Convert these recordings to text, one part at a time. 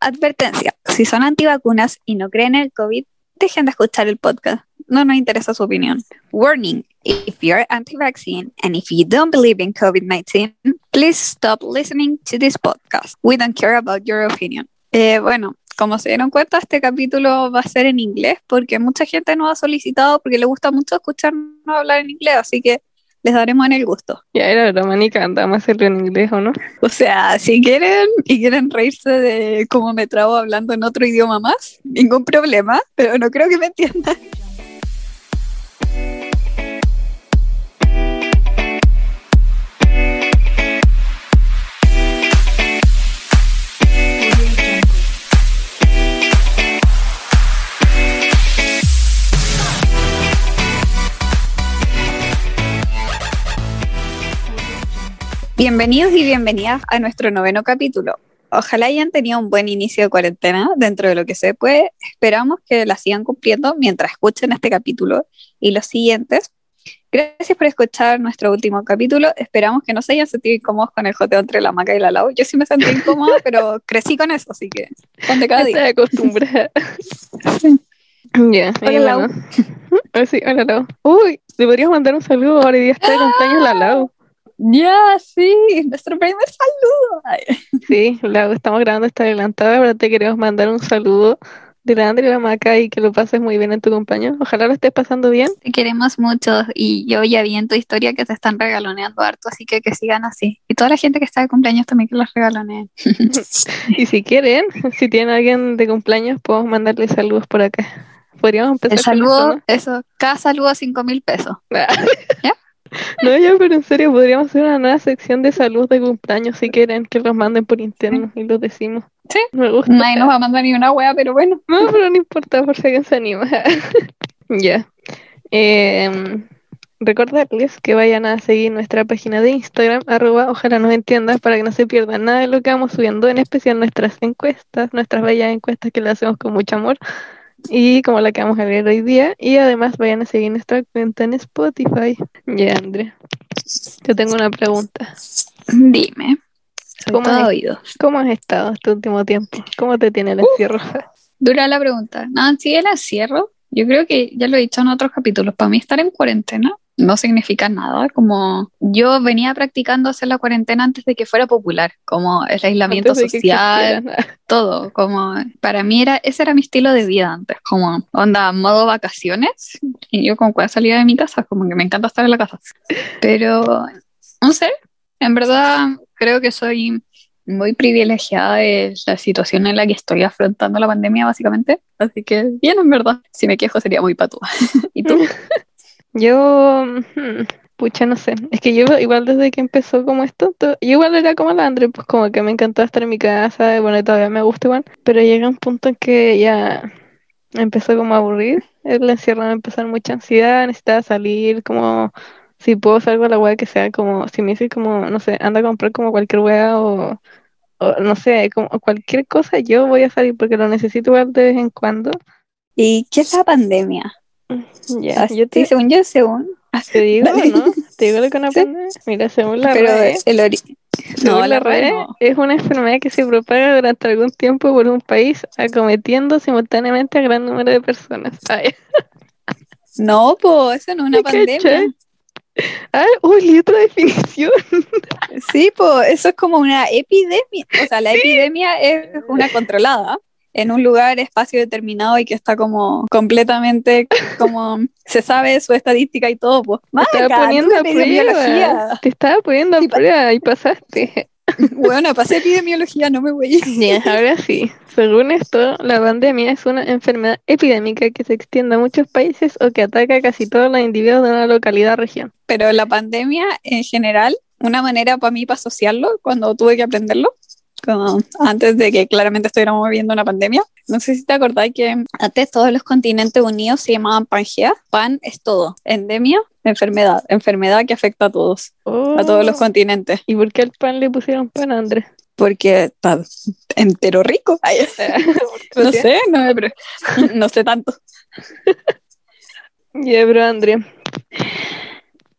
Advertencia, si son antivacunas y no creen en el COVID, dejen de escuchar el podcast. No nos interesa su opinión. Warning, if you're anti-vaccine and if you don't believe in COVID-19, please stop listening to this podcast. We don't care about your opinion. Eh, bueno, como se dieron cuenta, este capítulo va a ser en inglés porque mucha gente nos ha solicitado porque le gusta mucho escucharnos hablar en inglés, así que les daremos en el gusto. Ya era broma, ni cantamos hacerlo en inglés, ¿o no? O sea, si quieren y quieren reírse de cómo me trabo hablando en otro idioma más, ningún problema, pero no creo que me entiendan. Bienvenidos y bienvenidas a nuestro noveno capítulo. Ojalá hayan tenido un buen inicio de cuarentena dentro de lo que se puede. Esperamos que la sigan cumpliendo mientras escuchen este capítulo y los siguientes. Gracias por escuchar nuestro último capítulo. Esperamos que no se hayan sentido incómodos con el joteo entre la maca y la lau. Yo sí me sentí incómoda, pero crecí con eso, así que ponte cada día. Estoy acostumbrada. Ya, Hola, y Lau. bueno. Ah, sí, hola, Lau. Uy, le podrías mandar un saludo ahora y día está de cumpleaños la Lau. Ya, sí, nuestro primer saludo. Sí, Lau, estamos grabando esta adelantada, pero te queremos mandar un saludo de la Andrea y la Maca y que lo pases muy bien en tu cumpleaños. Ojalá lo estés pasando bien. Te queremos mucho y yo ya vi en tu historia que te están regaloneando harto, así que que sigan así. Y toda la gente que está de cumpleaños también que los regaloneen. Y si quieren, si tienen alguien de cumpleaños, podemos mandarle saludos por acá. Podríamos empezar El con saludo, eso, cada saludo cinco mil pesos. eso, ¿no? ¿Ya? No, ya, pero en serio, podríamos hacer una nueva sección de salud de cumpleaños si quieren que los manden por interno y los decimos. Sí. Me gusta. Nadie nos va a mandar ni una wea, pero bueno. No, pero no importa, por si alguien se anima. Ya. Em, recordarles que vayan a seguir nuestra página de Instagram, arroba ojalá nos entiendas, para que no se pierdan nada de lo que vamos subiendo, en especial nuestras encuestas, nuestras bellas encuestas que las hacemos con mucho amor, y como la que vamos a ver hoy día, y además vayan a seguir nuestra cuenta en Spotify. Ya, Andrea, yo tengo una pregunta. Dime. ¿Cómo has estado este último tiempo? ¿Cómo te tiene el encierro? Dura la pregunta. No, sí, el encierro. Yo creo que ya lo he dicho en otros capítulos. Para mí estar en cuarentena no significa nada. Como yo venía practicando hacer la cuarentena antes de que fuera popular, como el aislamiento social, todo. Como para mí era, ese era mi estilo de vida antes, como onda modo vacaciones. Y yo como cuando salía de mi casa, como que me encanta estar en la casa. Pero no sé, en verdad creo que soy muy privilegiada de la situación en la que estoy afrontando la pandemia, básicamente. Así que bien, en verdad. Si me quejo sería muy patúa. ¿Y tú? Yo, hmm, pucha, no sé. Es que yo igual desde que empezó como esto, to- yo igual era como la Andre, pues como que me encantaba estar en mi casa, bueno, todavía me gusta igual, pero llega un punto en que ya empezó como a aburrir, el encierro me a dar mucha ansiedad, necesitaba salir, como si puedo salgo a la weá que sea, como si me dices como, no sé, anda a comprar como cualquier weá o, o no sé, como cualquier cosa, yo voy a salir porque lo necesito igual de vez en cuando. ¿Y qué es la pandemia? Ya, Así, yo te, según yo, según. Te digo. ¿no? Te digo lo que una Sí. pandemia. Mira, según la Pero el ori- según No, la la no. es una enfermedad que se propaga durante algún tiempo por un país, acometiendo simultáneamente a gran número de personas. Ay, No, pues eso no es una ¿Me pandemia. cachai? ah, uy, otra definición. Sí, pues eso es como una epidemia. O sea, la epidemia es una controlada en un lugar, espacio determinado y que está como completamente, como se sabe su estadística y todo. Pues, Te estaba poniendo a prueba. Te estaba poniendo a Sí, prueba y pasaste. Bueno, pasé epidemiología, no me voy. Bien, ahora sí. Según esto, la pandemia es una enfermedad epidémica que se extiende a muchos países o que ataca a casi todos los individuos de una localidad o región. Pero la pandemia en general, una manera para mí para asociarlo, cuando tuve que aprenderlo, como antes de que claramente estuviéramos viviendo una pandemia, no sé si te acordás que antes todos los continentes unidos se llamaban Pangea. Pan es todo. Endemia, enfermedad. Enfermedad que afecta a todos, a todos los Oh. continentes. ¿Y por qué al pan le pusieron pan, Andrés? Porque está entero rico. Ay, no sé, no, me no sé tanto. Ya, pero André,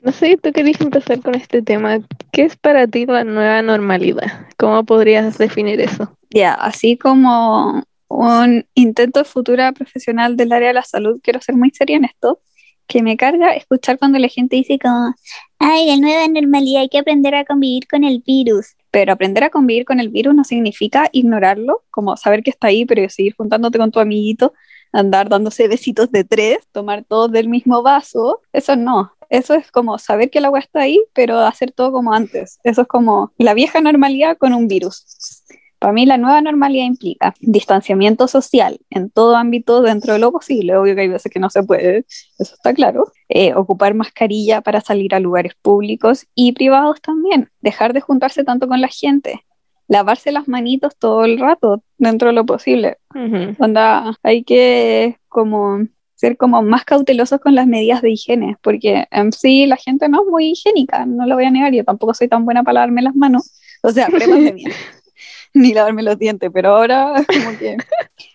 No sé, tú querías empezar con este tema. ¿Qué es para ti la nueva normalidad? ¿Cómo podrías definir eso? Ya, así como un intento futura profesional del área de la salud, quiero ser muy seria en esto, que me carga escuchar cuando la gente dice como, ay, la nueva normalidad, hay que aprender a convivir con el virus. Pero aprender a convivir con el virus no significa ignorarlo, como saber que está ahí, pero seguir juntándote con tu amiguito, andar dándose besitos de tres, tomar todo del mismo vaso, eso no. Eso es como saber que el agua está ahí, pero hacer todo como antes. Eso es como la vieja normalidad con un virus. Para mí la nueva normalidad implica distanciamiento social en todo ámbito dentro de lo posible. Obvio que hay veces que no se puede, eso está claro. Eh, ocupar mascarilla para salir a lugares públicos y privados también. Dejar de juntarse tanto con la gente. Lavarse las manitos todo el rato dentro de lo posible. Onda, hay que como ser como más cautelosos con las medidas de higiene, porque en sí la gente no es muy higiénica, no lo voy a negar, yo tampoco soy tan buena para lavarme las manos, o sea, bien. ni lavarme los dientes, pero ahora como que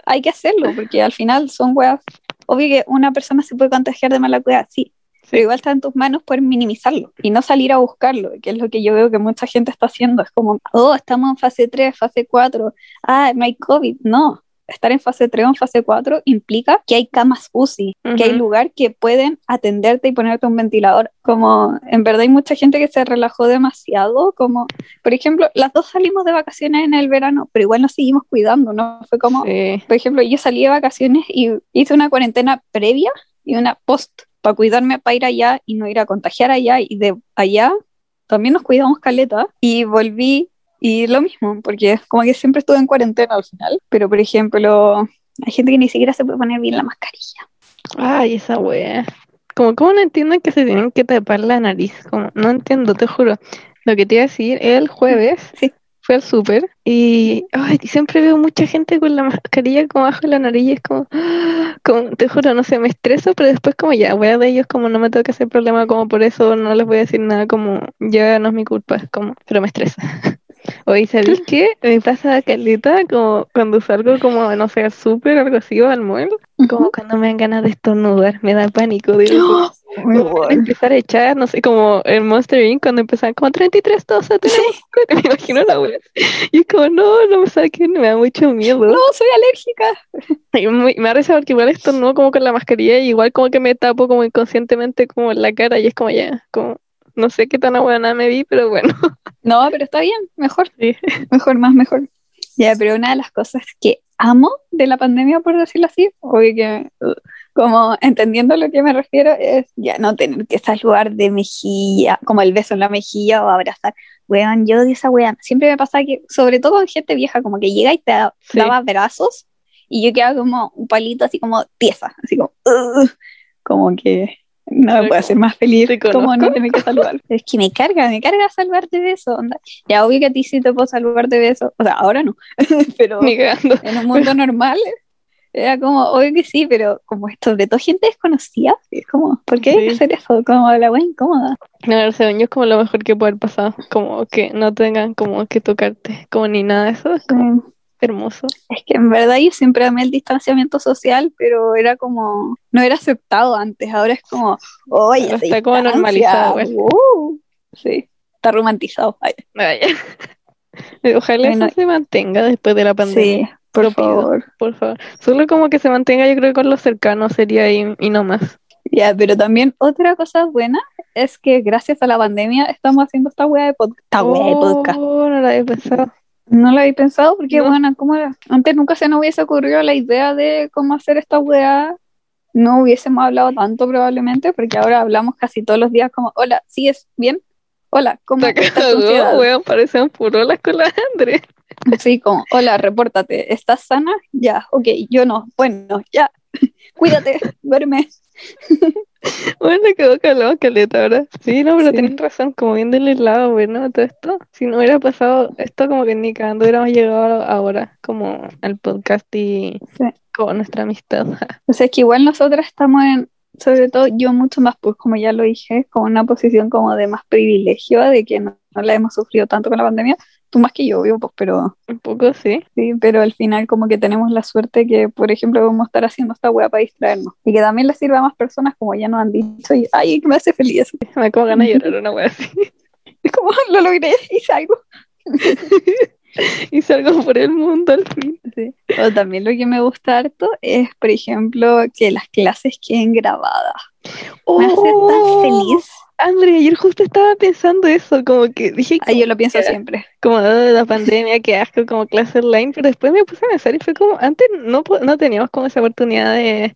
hay que hacerlo, porque al final son weas. Obvio que una persona se puede contagiar de mala cueva, sí, pero igual está en tus manos poder minimizarlo y no salir a buscarlo, que es lo que yo veo que mucha gente está haciendo. Es como, oh, estamos en fase 3, fase 4, ah, no hay COVID. No, estar en fase 3 o en fase 4 implica que hay camas UCI, que hay lugar que pueden atenderte y ponerte un ventilador. Como en verdad hay mucha gente que se relajó demasiado, como por ejemplo, las dos salimos de vacaciones en el verano, pero igual nos seguimos cuidando, ¿no? Fue como, por ejemplo, yo salí de vacaciones y hice una cuarentena previa y una post para cuidarme para ir allá y no ir a contagiar allá y de allá también nos cuidamos caleta y volví y lo mismo, porque como que siempre estuve en cuarentena al final, pero por ejemplo, hay gente que ni siquiera se puede poner bien la mascarilla. Ay, esa wea. Como, ¿cómo no entienden que se tienen que tapar la nariz? Como, no entiendo, te juro. Lo que te iba a decir, el jueves sí. fue al súper y ay, siempre veo mucha gente con la mascarilla como bajo la nariz y es como, como, te juro, no sé, me estreso, pero después como ya, voy a de ellos, como no me tengo que hacer problema, como por eso no les voy a decir nada, como ya no es mi culpa, como, pero me estresa. Oye, ¿sabéis qué? Me pasa caleta como cuando salgo como, no sé, súper algo así o al mall, como cuando me dan ganas de estornudar, me da pánico, digo, empezar a echar, no sé, como el Monster Inc. cuando empezaban como 33 tosas, me imagino la web. Y es como, no, no me saquen, me da mucho miedo. No, soy alérgica. Y me, me da porque igual estornudo como con la mascarilla y igual como que me tapo como inconscientemente como la cara y es como ya, como no sé qué tan buena me vi, pero bueno. No, pero está bien, mejor. Sí. Mejor, más mejor. Ya, pero una de las cosas que amo de la pandemia, por decirlo así, obvio que, uh, como entendiendo a lo que me refiero, es ya no tener que saludar de mejilla, como el beso en la mejilla o abrazar. Weón, yo odio esa weón. Siempre me pasa que, sobre todo con gente vieja, como que llega y te daba brazos y yo quedaba como un palito así como tiesa, así como, uh, como que no me puede hacer más feliz como no tener que saludar. Es que me carga, me carga salvarte de eso. Onda. Ya obvio que a ti sí te puedo salvar de eso. O sea, ahora no. pero en un mundo normal era como, obvio que sí, pero como esto, de toda gente desconocida, es como, ¿por qué hay que hacer eso? Como la wea incómoda. No, según yo es como lo mejor que puede pasar, como que no tengan como que tocarte, como ni nada de eso, es como hermoso. Es que en verdad yo siempre amé el distanciamiento social, pero era como, no era aceptado antes, ahora es como, oye, está como normalizado. Uh, sí, está romantizado. Ojalá eso se mantenga después de la pandemia. Sí, por favor. por favor. Solo como que se mantenga, yo creo, con los cercanos sería ahí y no más. Ya, pero también otra cosa buena es que gracias a la pandemia estamos haciendo esta wea de, podcast esta wea de podcast. Oh, no la había pensado. No lo había pensado porque, bueno, ¿cómo era? Antes nunca se nos hubiese ocurrido la idea de cómo hacer esta weá. No hubiésemos hablado tanto probablemente porque ahora hablamos casi todos los días como, hola, ¿sigues bien? Hola, ¿cómo estás? weón, parecen purolas con la Andre. Sí, como, hola, repórtate, ¿estás sana? Ya, ok, yo no, bueno, ya, cuídate, duerme. Bueno, quedó calado, caleta, ahora. Sí, no, pero sí. razón, como viendo el lado bueno todo esto. Si no hubiera pasado esto, como que ni cagando hubiéramos llegado ahora, como al podcast y como nuestra amistad. O sea, es que igual nosotras estamos en, sobre todo yo mucho más, pues como ya lo dije, como una posición como de más privilegio, de que no, la hemos sufrido tanto con la pandemia, tú más que yo, obvio, pues, pero Un poco sí. sí, pero al final como que tenemos la suerte que, por ejemplo, vamos a estar haciendo esta weá para distraernos y que también le sirva a más personas como ya nos han dicho y, ay, que me hace feliz. Me como ganas de llorar una wea así. Es como, lo logré, hice algo. y salgo por el mundo al fin. Sí. O también lo que me gusta harto es, por ejemplo, que las clases queden grabadas. Me hace Oh. tan feliz. André, ayer justo estaba pensando eso, como que dije Ay, yo lo pienso siempre. como "Ah, la pandemia, que asco, como clase online, pero después me puse a pensar y fue como, antes no, no teníamos como esa oportunidad de,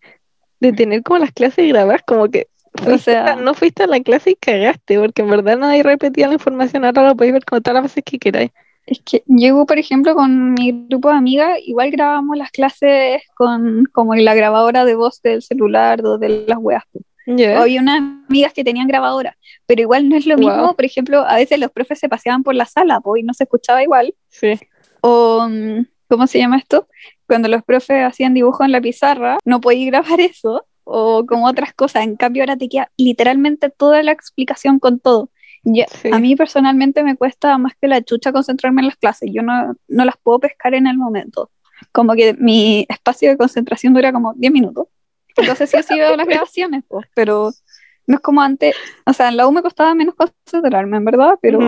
de tener como las clases grabadas, como que O sea, a- no fuiste a la clase y cagaste, porque en verdad nadie repetía la información, ahora lo podéis ver como todas las veces que queráis. es que llego, por ejemplo, con mi grupo de amigas, igual grabamos las clases con como la grabadora de voz del celular o de las weas. Ya. Había unas amigas que tenían grabadora, pero igual no es lo Wow. mismo, por ejemplo, a veces los profes se paseaban por la sala pues, y no se escuchaba igual. Sí. O, mm, ¿cómo se llama esto? Cuando los profes hacían dibujo en la pizarra, no podía grabar eso, o como otras cosas. En cambio, ahora te queda literalmente toda la explicación con todo. Sí. A mí personalmente me cuesta más que la chucha concentrarme en las clases. Yo no, no las puedo pescar en el momento. Como que mi espacio de concentración dura como 10 minutos. Entonces sí o sí veo las grabaciones, pues, pero no es como antes. O sea, en la U me costaba menos concentrarme, en verdad, pero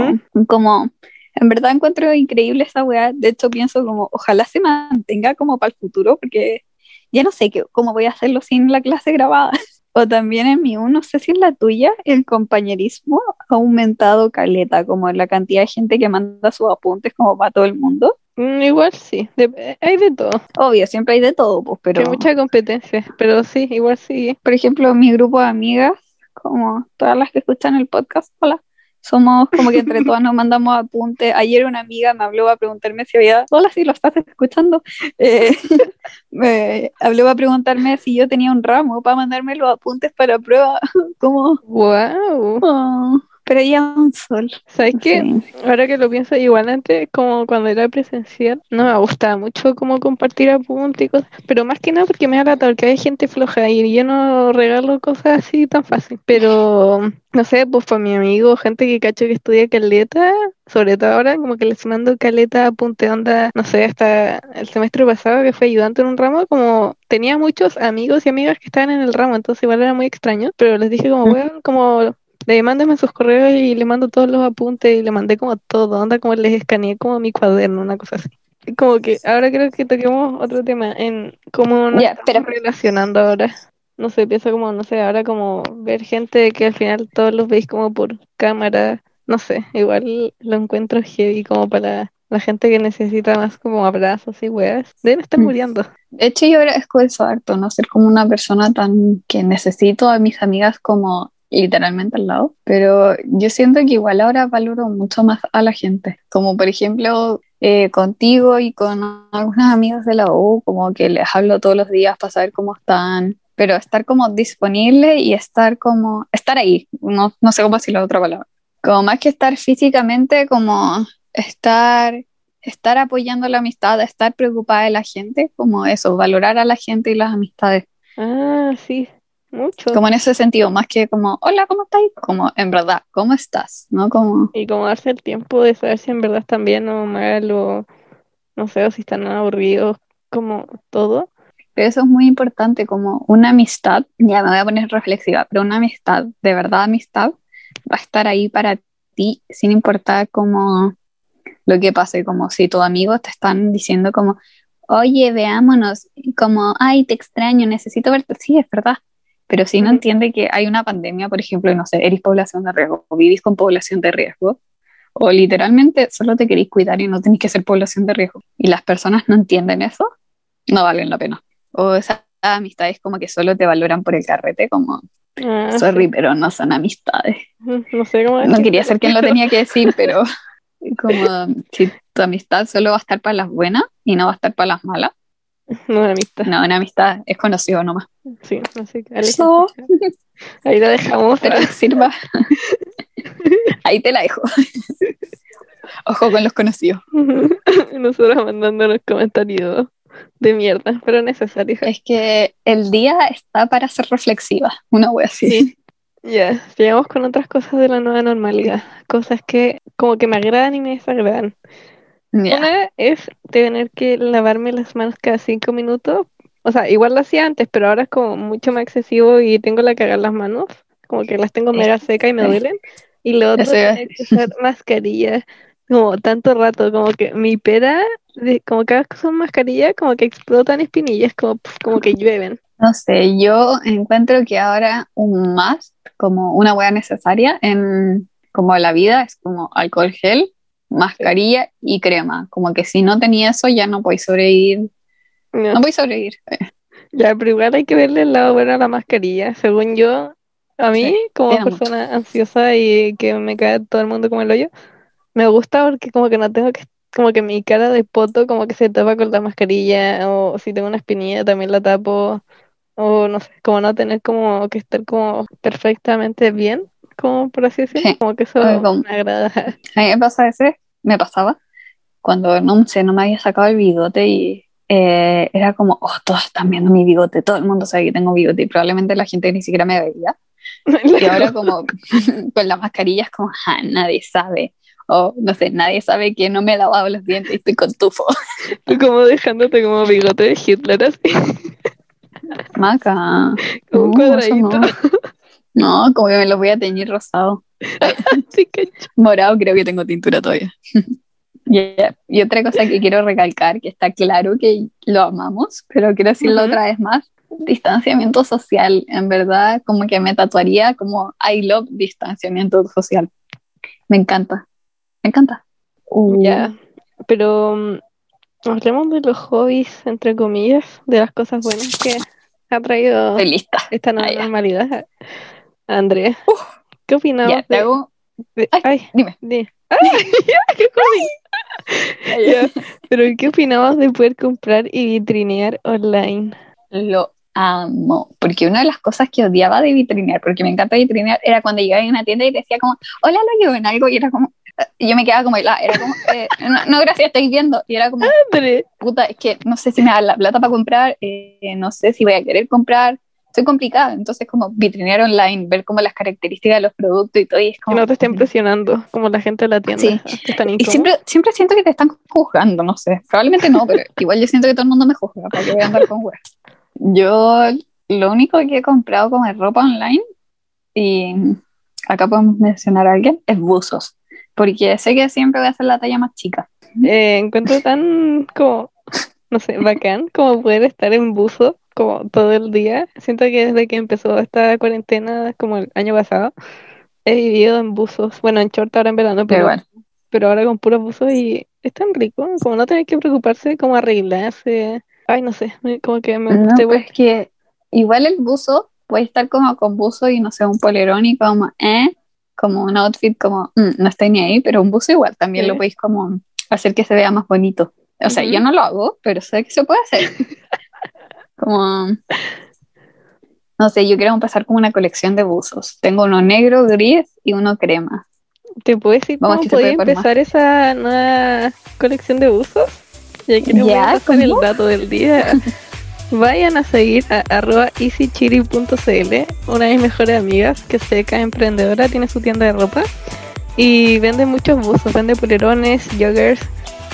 como en verdad encuentro increíble esa weá. De hecho, pienso como, ojalá se mantenga como para el futuro, porque ya no sé qué, cómo voy a hacerlo sin la clase grabada. O también en mi U, no sé si en la tuya, el compañerismo ha aumentado caleta, como la cantidad de gente que manda sus apuntes como para todo el mundo. Mm, igual sí, de- hay de todo, Obvio, siempre hay de todo, pues, pero hay mucha competencia, pero sí, igual sí. por ejemplo, mi grupo de amigas, como todas las que escuchan el podcast, hola, somos como que entre todas nos mandamos apuntes. Ayer una amiga me habló a preguntarme si había, hola, si lo estás escuchando, Eh, me habló a preguntarme si yo tenía un ramo para mandarme los apuntes para prueba, como, Wow. oh, pero ya un sol. ¿Sabes qué? Sí. Ahora que lo pienso, igual antes, como cuando era presencial, no me gustaba mucho como compartir apuntes y cosas, pero más que nada porque me da lata, porque hay gente floja y yo no regalo cosas así tan fácil. Pero, no sé, pues para mi amigo, gente que cacho que estudia caleta, sobre todo ahora, como que les mando caleta, apunte onda, no sé, hasta el semestre pasado que fue ayudante en un ramo, como tenía muchos amigos y amigas que estaban en el ramo, entonces igual era muy extraño, pero les dije como, Mm. weón, como le mándenme sus correos y le mando todos los apuntes y le mandé como todo, onda como les escaneé como mi cuaderno, una cosa así. Como que ahora creo que toquemos otro tema en cómo nos estamos pero- relacionando ahora. No sé, pienso como, no sé, ahora como ver gente que al final todos los veis como por cámara, no sé, igual lo encuentro heavy como para la gente que necesita más como abrazos y weas. Deben estar Mm. muriendo. De hecho, yo agradezco eso harto, no ser como una persona tan que necesito a mis amigas como literalmente al lado, pero yo siento que igual ahora valoro mucho más a la gente, como por ejemplo eh, contigo y con algunas amigas de la U, como que les hablo todos los días para saber cómo están, pero estar como disponible y estar como, estar ahí, no, no sé cómo decir la otra palabra, como más que estar físicamente, como estar estar apoyando la amistad, estar preocupada de la gente, como eso, valorar a la gente y las amistades, Ah, sí, mucho. como en ese sentido, más que como, hola, ¿cómo estás? Como, en verdad, ¿cómo estás? ¿No? Como, Y como darse el tiempo de saber si en verdad están bien o mal o no sé, o si están aburridos, como todo. pero eso es muy importante, como una amistad, ya me voy a poner reflexiva, pero una amistad, de verdad amistad, va a estar ahí para ti, sin importar como lo que pase, como si tus amigos te están diciendo como, oye, veámonos, como, ay, te extraño, necesito verte, sí, es verdad, pero si no entiende que hay una pandemia, por ejemplo, y no sé, eres población de riesgo, o vivís con población de riesgo, o literalmente solo te queréis cuidar y no tenéis que ser población de riesgo, y las personas no entienden eso, no valen la pena. O esas amistades como que solo te valoran por el carrete, como, Ah, sorry, pero no son amistades. No sé cómo No quería ser quien lo tenía que decir, pero como si tu amistad solo va a estar para las buenas y no va a estar para las malas. No, una amistad. No, una amistad es conocido nomás. Sí, así que Eso. aléjense. Ahí la dejamos. Pero que sirva. Ahí te la dejo. Ojo con los conocidos. Nosotros mandándonos comentarios de mierda, pero necesarios. Es que el día está para ser reflexiva, una wea así. Sí. Ya, llegamos con otras cosas de la nueva normalidad. Cosas que como que me agradan y me desagradan. Una es tener que lavarme las manos cada cinco minutos. O sea, igual lo hacía antes, pero ahora es como mucho más excesivo y tengo la cagar las manos. Como que las tengo mega secas y me duelen. Y lo otro es usar mascarilla como tanto rato, como que mi pera, de, como cada vez que uso mascarilla, como que explotan espinillas, como, como que llueven. No sé, yo encuentro que ahora un must, como una hueá necesaria en como la vida, es como alcohol gel, mascarilla y crema. Como que si no tenía eso ya no podéis sobrevivir. No. No podéis sobrevivir. Ya, pero igual hay que verle el lado bueno a la mascarilla. Según yo, a mí, Sí, como persona ansiosa y que me cae todo el mundo como el hoyo, me gusta porque como que no tengo que, como que mi cara de poto como que se tapa con la mascarilla, o si tengo una espinilla también la tapo, o no sé, como no tener como que estar como perfectamente bien, como por así decirlo, Sí. como que eso como- me agrada. A mí me pasa a veces, me pasaba, cuando no sé, no me había sacado el bigote y eh, era como, oh, todos están viendo mi bigote, todo el mundo sabe que tengo bigote y probablemente la gente ni siquiera me veía. Y ahora como con la mascarilla es como, ah, nadie sabe. O no sé, nadie sabe que no me he lavado los dientes y estoy con tufo. Tú como dejándote como bigote de Hitler así, Maca. como un eso cuadradito. no. No, como que me los voy a teñir rosado. Morado creo que tengo tintura todavía. Yeah. Y otra cosa que quiero recalcar, que está claro que lo amamos, pero quiero decirlo otra vez más, distanciamiento social. En verdad, como que me tatuaría como I love distanciamiento social. Me encanta. Me encanta. Uh, Ya, pero mm, hablemos de los hobbies, entre comillas, de las cosas buenas que ha traído esta nueva Ah, normalidad. Andrea, ¿qué Ya, opinamos te de, hago. de- Ay, ay, dime. de- ¡Ay, qué joven! Ya, Pero ¿qué opinamos de poder comprar y vitrinear online? Lo amo, porque una de las cosas que odiaba de vitrinear, porque me encanta vitrinear, era cuando llegaba a una tienda y decía como, hola, lo llevo en algo, y era como, y yo me quedaba como helada, era como, eh, no, no, gracias, estáis viendo, y era como, Andre, puta, es que no sé si me dan la plata para comprar, eh, no sé si voy a querer comprar, soy complicada, entonces como vitrinear online, ver como las características de los productos y todo, y es que como, no te estén presionando como la gente de la tienda. Sí. están y siempre, siempre siento que te están juzgando, no sé, probablemente no, pero igual yo siento que todo el mundo me juzga, para que voy a andar con weas. Yo lo único que he comprado como es ropa online, y acá podemos mencionar a alguien, es buzos, porque sé que siempre voy a hacer la talla más chica. Eh, encuentro tan como, no sé, bacán como poder estar en buzo como todo el día. Siento que desde que empezó esta cuarentena, como el año pasado, he vivido en buzos. Bueno, en short ahora en verano, pero, igual. pero ahora con puros buzos y es tan rico, como no tener que preocuparse como arreglarse. Ay, no sé, como que me No, gusta pues que igual el buzo puede estar como con buzo y no sé, un polerón y como, eh, como un outfit como, mm, no estoy ni ahí, pero un buzo igual también Sí. lo podéis como hacer que se vea más bonito. O sea, Ujú. yo no lo hago, pero sé que se puede hacer. como, no sé, yo quiero empezar como una colección de buzos. Tengo uno negro, gris y uno crema. ¿Te puedes decir Vamos, cómo podía empezar esa nueva colección de buzos? Ya que voy a pasar el dato del día. Vayan a seguir a arroba easychiri.cl, una de mis mejores amigas que seca emprendedora, tiene su tienda de ropa y vende muchos buzos, vende polerones, joggers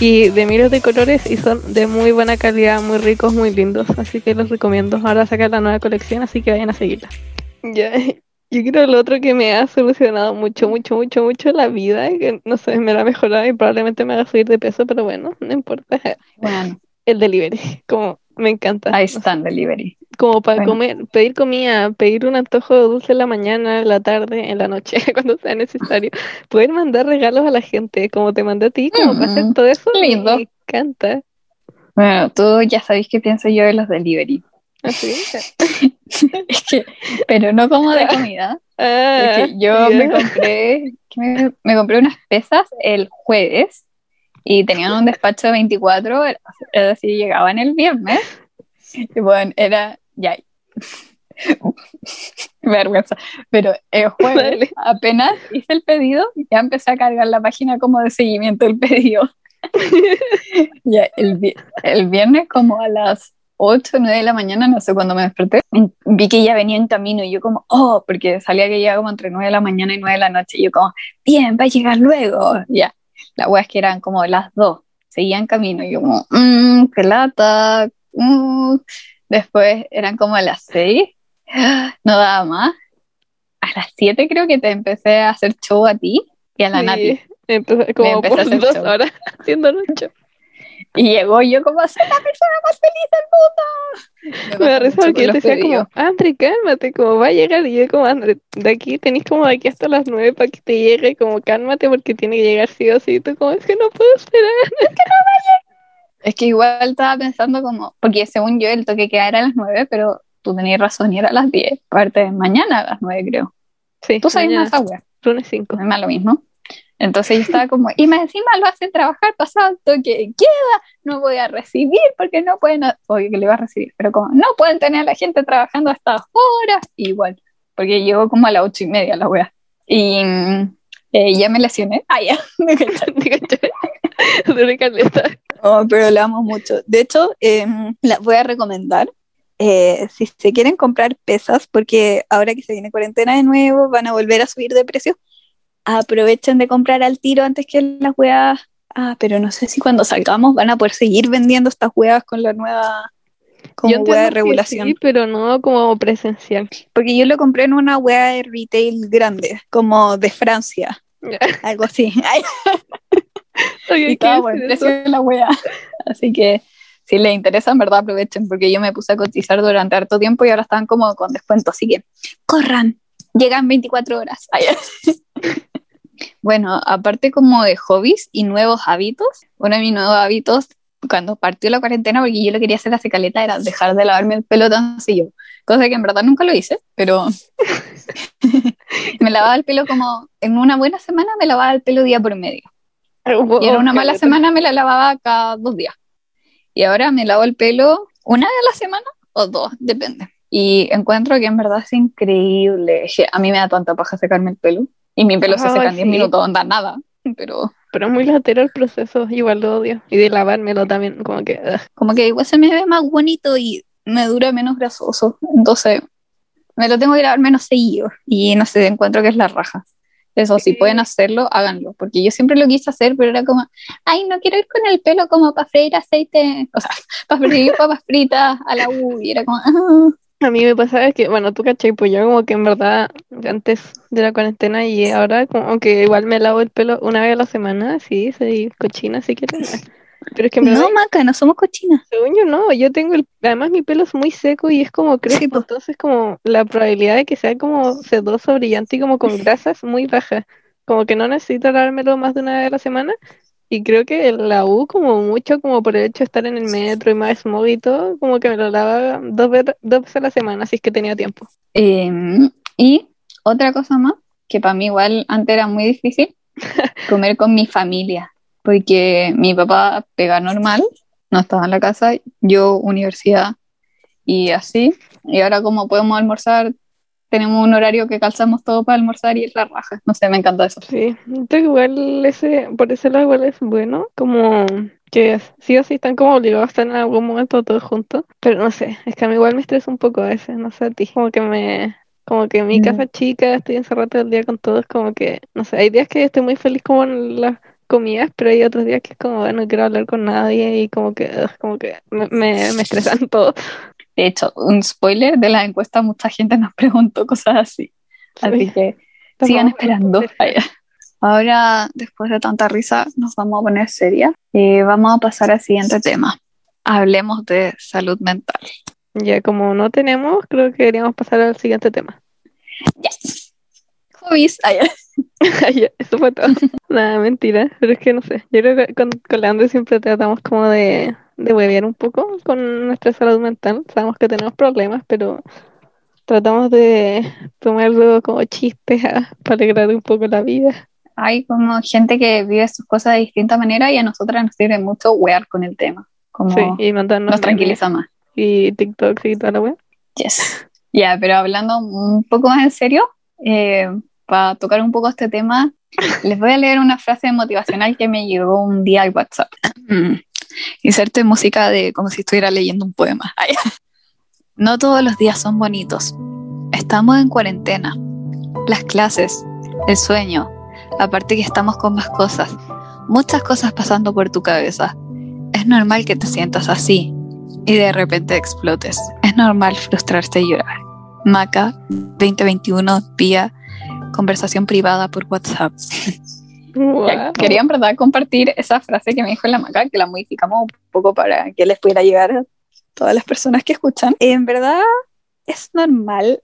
y de miles de colores y son de muy buena calidad, muy ricos, muy lindos, así que los recomiendo. Ahora saca la nueva colección, así que vayan a seguirla. Ya, yo creo lo otro que me ha solucionado mucho, mucho, mucho, mucho la vida, que no sé, me la ha mejorado y probablemente me haga subir de peso, pero bueno, no importa. Bueno, El delivery, como me encanta. ahí No sé, está en delivery. como para Bueno. comer, pedir comida, pedir un antojo de dulce en la mañana, en la tarde, en la noche, cuando sea necesario. Poder mandar regalos a la gente, como te mandé a ti, como para hacer Mm, todo eso, lindo. me encanta. Bueno, tú ya sabéis qué pienso yo de los delivery. Así. Es que, pero no como de comida. Ah, Es que yo me compré, me compré unas pesas el jueves y tenían un despacho de 24 horas, es decir, llegaban el viernes. Y bueno, era ya. Vergüenza. Pero el jueves, Dale. apenas hice el pedido, ya empecé a cargar la página como de seguimiento del pedido. Ya, el, el viernes como a las 8 o 9 de la mañana, no sé cuándo me desperté, vi que ya venía en camino y yo como, oh, porque salía que llegaba como entre 9 de la mañana y 9 de la noche y yo como, bien, va a llegar luego. Ya, la wea es que eran como las 2, seguía en camino. Y yo como, mmm, qué lata. mm". Después eran como a las seis, no daba más. A las siete creo que te empecé a hacer show a ti y a la Sí, Nati. Como empecé a por hacer dos show. horas haciendo show. Y llegó yo como, soy la persona más feliz del mundo. Me da risa porque yo te decía pedidos. como, Andre, cálmate, como va a llegar. Y yo como, Andre, de aquí tenés como de aquí hasta las nueve para que te llegue, como cálmate porque tiene que llegar sí o sí. Y tú como, es que no puedo esperar. Es que igual estaba pensando como, porque según yo el toque queda era a las 9, pero tú tenías razón y era a las 10. Aparte, mañana a las 9 creo. Sí, Tú sabes más wea, lunes 5. no es más lo mismo. Entonces yo estaba como, y más encima lo hacen trabajar pasado el toque de queda, no voy a recibir porque no pueden, oye que le iba a recibir, pero como no pueden tener a la gente trabajando a estas horas, igual, porque llegó como a las ocho y media la wea. Y eh, ya me lesioné. Ah, ya, me. Oh, pero la amo mucho. De hecho, eh, las voy a recomendar. eh, si se quieren comprar pesas, porque ahora que se viene cuarentena de nuevo, van a volver a subir de precio, aprovechen de comprar al tiro antes que las weas. Ah, pero no sé si cuando salgamos van a poder seguir vendiendo estas weas con la nueva como Yo wea de regulación. Sí, pero no como presencial. Porque yo lo compré en una wea de retail grande, como de Francia, algo así. Y ¿qué estaba precio de la wea. Así que si les interesa, en verdad aprovechen, porque yo me puse a cotizar durante harto tiempo y ahora están como con descuento. Así que corran, llegan 24 horas. Bueno, aparte como de hobbies y nuevos hábitos, uno de mis nuevos hábitos cuando partió la cuarentena, porque yo lo quería hacer hace caleta, era dejar de lavarme el pelo tan seguido. Cosa que en verdad nunca lo hice, pero me lavaba el pelo como en una buena semana me lavaba el pelo día por medio. Y en una mala semana me la lavaba cada dos días. Y ahora me lavo el pelo una vez a la semana o dos, depende. Y encuentro que en verdad es increíble. A mí me da tanta paja secarme el pelo. Y mi pelo se seca en 10 sí. minutos, onda nada. Pero Pero es muy latero el proceso, igual lo odio. Y de lavármelo también, como que. ugh. como que igual se me ve más bonito y me dura menos grasoso. Entonces me lo tengo que lavar menos seguido. Y no sé, encuentro que es la raja. Eso, si Sí. pueden hacerlo, háganlo. Porque yo siempre lo quise hacer, pero era como, ay, no quiero ir con el pelo como para freír aceite, o sea, para freír papas fritas a la U. Y era como, ah. A mí me pasaba que, bueno, tú cachai, pues yo como que en verdad antes de la cuarentena y ahora como que igual me lavo el pelo una vez a la semana, sí, soy cochina, así que... Pero es que no, Maca, no somos cochinas. según yo no, yo tengo el... Además mi pelo es muy seco y es como crespo, Sí, pues. entonces como la probabilidad de que sea como sedoso, brillante y como con grasa es muy baja. Como que no necesito lavármelo más de una vez a la semana. Y creo que la U, como mucho, como por el hecho de estar en el metro y más smog y todo, como que me lo lavaba dos, ve- dos veces a la semana, así es que tenía tiempo. Eh, y otra cosa más, que para mí igual antes era muy difícil, comer con mi familia, porque mi papá pega normal, no estaba en la casa, yo universidad y así, y ahora como podemos almorzar, tenemos un horario que calzamos todo para almorzar y es la raja, no sé, me encanta eso. Sí, que igual ese, por ese lado igual es bueno, como que sí o sí están como obligados a estar en algún momento todos juntos, pero no sé, es que a mí igual me estresa un poco a veces, no sé a ti, como que me, como que en mi Mm. casa chica estoy encerrada todo el día con todos, como que, no sé, hay días que estoy muy feliz como en las comidas, pero hay otros días que es como, bueno, no quiero hablar con nadie y como que, como que me, me, me estresan todo. De hecho, un spoiler de la encuesta, mucha gente nos preguntó cosas así, así Sí. que sigan esperando. Ahora, después de tanta risa, nos vamos a poner seria y vamos a pasar al siguiente tema. Hablemos de salud mental. Ya como no tenemos, creo que deberíamos pasar al siguiente tema. Ya. Hobbies. Ay, Ya, Eso fue todo. Nada, mentira. Pero es que no sé. Yo creo que con, con la Andre siempre tratamos como de, de huevear un poco con nuestra salud mental. Sabemos que tenemos problemas, pero tratamos de tomarlo como chistes para alegrar un poco la vida. Hay como gente que vive sus cosas de distinta manera y a nosotras nos sirve mucho wear con el tema. Como Sí, y mandarnos nos tranquiliza más. Y TikTok y toda la web. Yes. Ya, pero hablando un poco más en serio, eh, para tocar un poco este tema, les voy a leer una frase motivacional que me llegó un día al WhatsApp. Inserte música de como si estuviera leyendo un poema. No todos los días son bonitos. Estamos en cuarentena. Las clases, el sueño, aparte que estamos con más cosas, muchas cosas pasando por tu cabeza. Es normal que te sientas así y de repente explotes. Es normal frustrarse y llorar. Maca 2021 vía conversación privada por WhatsApp. Wow. Quería en verdad compartir esa frase que me dijo la Maca, que la modificamos un poco para que les pudiera llegar a todas las personas que escuchan. En verdad es normal,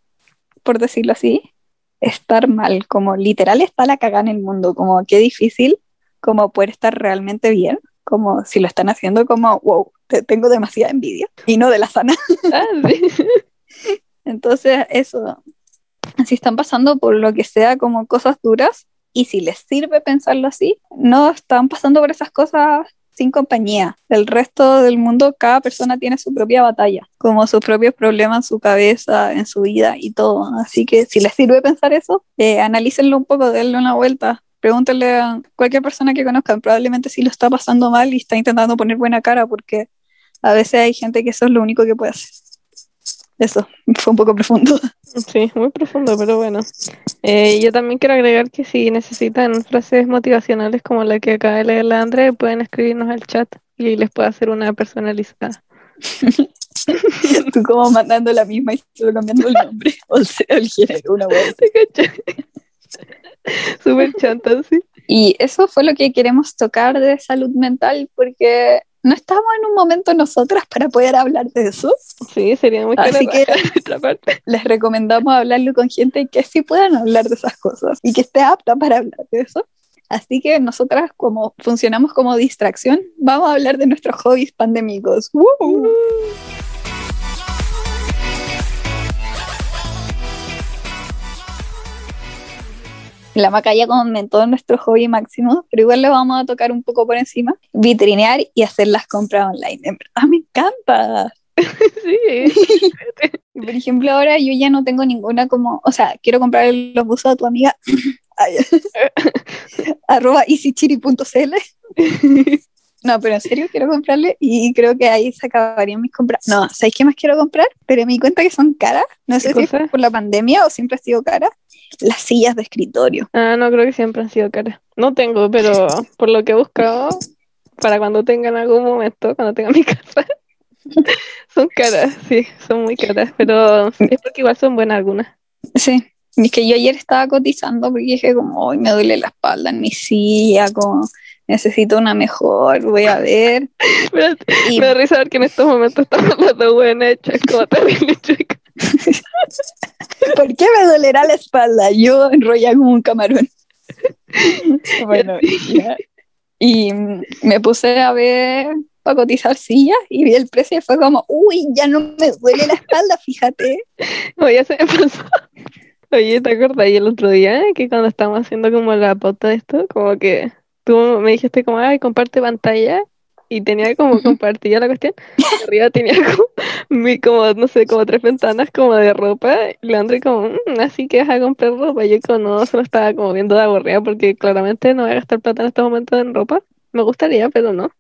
por decirlo así, estar mal, como literal está la cagada en el mundo, como qué difícil como poder estar realmente bien, como si lo están haciendo como, wow, te tengo demasiada envidia y no de la sana. Ah. Entonces, eso, si están pasando por lo que sea como cosas duras y si les sirve pensarlo así, no están pasando por esas cosas sin compañía. El resto del mundo, cada persona tiene su propia batalla, como sus propios problemas en su cabeza, en su vida y todo. Así que si les sirve pensar eso, eh, analícenlo un poco, denle una vuelta. Pregúntenle a cualquier persona que conozcan, probablemente sí lo está pasando mal y está intentando poner buena cara porque a veces hay gente que eso es lo único que puede hacer. Eso, fue un poco profundo. Sí, muy profundo, pero bueno. Eh, yo también quiero agregar que si necesitan frases motivacionales como la que acaba de leer la Andrea, pueden escribirnos al chat y les puedo hacer una personalizada. Tú como mandando la misma y solo cambiando el nombre o sea, el género, una vuelta. ¿Te cachai? Súper chanta, sí. Y eso fue lo que queremos tocar de salud mental porque no estamos en un momento nosotras para poder hablar de eso. Sí, sería muy Así que- nuestra parte. Les recomendamos hablarlo con gente que sí puedan hablar de esas cosas y que esté apta para hablar de eso. Así que nosotras, como funcionamos como distracción, vamos a hablar de nuestros hobbies pandémicos. ¡Woo! La Maca ya comentó nuestro hobby máximo, pero igual le vamos a tocar un poco por encima. Vitrinear y hacer las compras online. En verdad me encanta. Sí. Por ejemplo, ahora yo ya no tengo ninguna como, o sea, quiero comprar los buzos a tu amiga. Arroba easychiri.cl. No, pero en serio quiero comprarle y creo que ahí se acabarían mis compras. No, ¿sabéis qué más quiero comprar? Pero me di cuenta que son caras. No sé ¿Qué si es cosa? por la pandemia o siempre ha sido cara. Las sillas de escritorio. Ah, no, creo que siempre han sido caras. No tengo, pero por lo que he buscado, para cuando tenga en algún momento, cuando tenga mi casa, son caras, sí, son muy caras, pero es porque igual son buenas algunas. Sí. Y es que yo ayer estaba cotizando porque dije como, hoy me duele la espalda en mi silla, como necesito una mejor, voy a ver. Pero Y me da risa ver que en estos momentos estamos las dos buenas hechas como terrible chueca. ¿por qué me dolerá la espalda? Yo enrollada como un camarón. bueno, ya. Y me puse a ver para cotizar sillas y vi el precio y fue como, uy, ya no me duele la espalda, fíjate. No, ya se me pasó. Oye, ¿te acuerdas? Y el otro día que cuando estábamos haciendo como la pauta de esto, como que tú me dijiste como, ay, comparte pantalla y tenía como compartida la cuestión. arriba tenía como, mi, como, no sé, como tres ventanas como de ropa. Y Leandro como, "Mm, así que vas a comprar ropa. Y yo como no, solo estaba como viendo de aburrida porque claramente no voy a gastar plata en este momento en ropa. Me gustaría, pero no.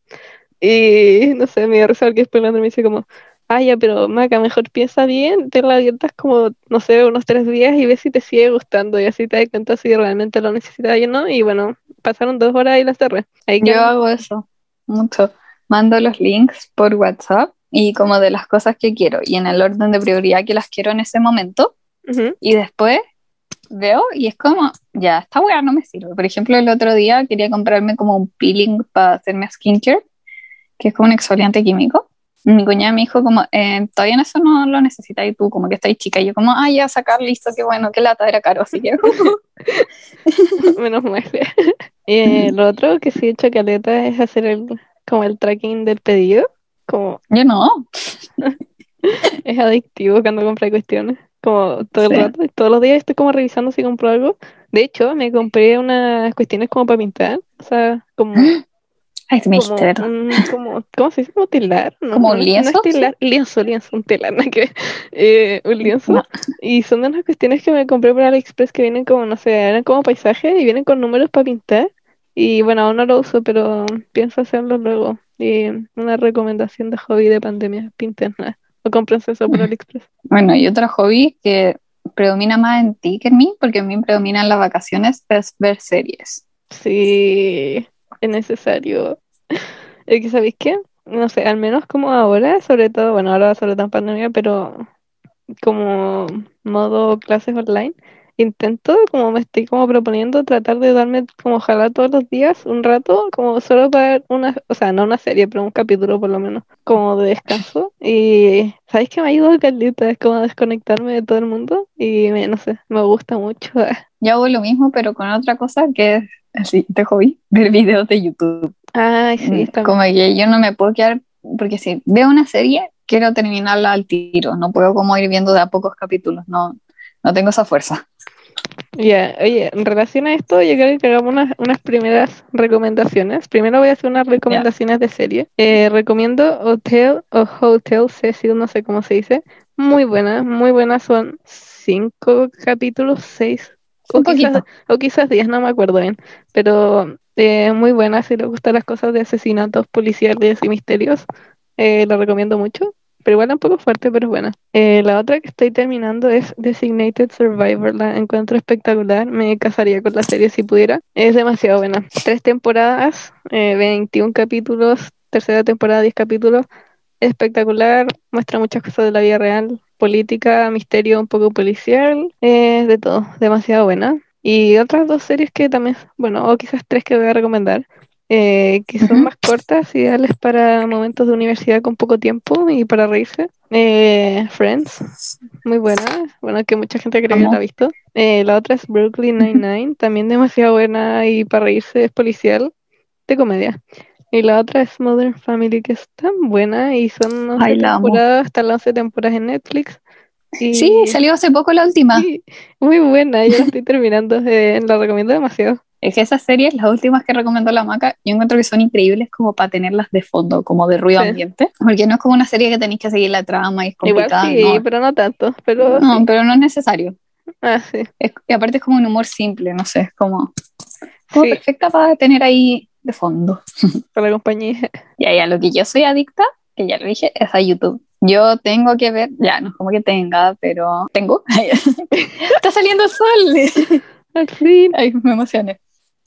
Y no sé, me dio risa porque después Leandro me dice como, Ah, ya, pero Maca, mejor piensa bien, te la abiertas como, no sé, unos tres días y ves si te sigue gustando y así te das cuenta si realmente lo necesitas o no. Y bueno, pasaron dos horas y la cerré. Ahí Yo hago eso mucho. Mando los links por WhatsApp y como de las cosas que quiero y en el orden de prioridad que las quiero en ese momento. Y después veo y es como, ya, esta weá no me sirve. Por ejemplo, el otro día quería comprarme como un peeling para hacerme skincare, que es como un exfoliante químico. Mi cuñada me dijo como, eh, todavía eso no lo necesitas y tú como que estás chica. Y yo como, ah, ya, sacar, listo, qué bueno, qué lata, era caro. Así que Menos mal. Eh, lo otro que sí he hecho caleta es hacer el, como el tracking del pedido. Como yo no. es adictivo cuando compras cuestiones. Como todo el Sí. rato, todos los días estoy como revisando si compro algo. De hecho, me compré unas cuestiones como para pintar. O sea, como Ay, me como dijiste, ¿verdad? un, como, ¿cómo se dice? Como telar, ¿no? ¿Como un no, no lienzo? es telar, lienzo, lienzo, un telar, que ver. Eh, un lienzo. No. Y son de unas cuestiones que me compré por AliExpress que vienen como, no sé, eran como paisajes y vienen con números para pintar. Y bueno, aún no lo uso, pero pienso hacerlo luego. Y una recomendación de hobby de pandemia, pinten nada. O cómprense eso por AliExpress. Bueno, y otro hobby que predomina más en ti que en mí, porque en mí predominan las vacaciones, es ver series. Sí, es necesario. Es que, ¿sabéis qué? no sé, al menos como ahora, sobre todo, bueno, ahora sobre todo en pandemia, pero como modo clases online, intento, como me estoy como proponiendo, tratar de darme como ojalá todos los días un rato, como solo para ver una, o sea, no una serie, pero un capítulo por lo menos, como de descanso. Y ¿sabéis que me ha ayudado Carlita? Es como desconectarme de todo el mundo y me, no sé, me gusta mucho. Yo hago lo mismo, pero con otra cosa que es así, de hobby, ver videos de YouTube. Ay, sí, está Como que yo no me puedo quedar, porque si veo una serie, quiero terminarla al tiro, no puedo como ir viendo de a pocos capítulos, no, no tengo esa fuerza. Ya, oye, en relación a esto, yo creo que hagamos unas, unas primeras recomendaciones. Primero voy a hacer unas recomendaciones de serie. Eh, recomiendo Hotel o Hotel Cecil, no sé cómo se dice. Muy buena, muy buena. Son cinco capítulos, seis. O Un quizás, poquito. o quizás diez, no me acuerdo bien. Pero eh, muy buena, si les gustan las cosas de asesinatos policiales y misterios. Eh, la recomiendo mucho. Pero igual un poco fuerte, pero es buena. Eh, la otra que estoy terminando es Designated Survivor. La encuentro espectacular. Me casaría con la serie si pudiera. Es demasiado buena. Tres temporadas, eh, 21 capítulos. Tercera temporada, 10 capítulos. Espectacular. Muestra muchas cosas de la vida real. Política, misterio, un poco policial. eh, de todo. Demasiado buena. Y otras dos series que también, bueno, o quizás tres que voy a recomendar eh, que son más cortas, ideales para momentos de universidad con poco tiempo y para reírse. Eh, Friends, muy buena, bueno, que mucha gente cree que la ha visto. Eh, la otra es Brooklyn Nine-Nine, también demasiado buena y para reírse es policial, de comedia. Y la otra es Modern Family, que es tan buena y son 11 Ay, temporadas, hasta las 11 temporadas en Netflix. Y Sí, salió hace poco la última. sí, muy buena, yo la estoy terminando, eh, la recomiendo demasiado. Es que esas series, las últimas que recomendó la Maca, yo encuentro que son increíbles como para tenerlas de fondo, como de ruido Sí. ambiente. Porque no es como una serie que tenéis que seguir la trama y es Igual complicada. sí, no. pero no tanto, pero No, sí. pero no es necesario. Ah, sí. Es- y aparte es como un humor simple, no sé, es como, como perfecta para tener ahí de fondo. para la compañía. Ya, ya, lo que yo soy adicta, que ya lo dije, es a YouTube. Yo tengo que ver, ya, no es como que tenga, pero tengo. Está saliendo el sol. Al fin. Ay, me emocioné.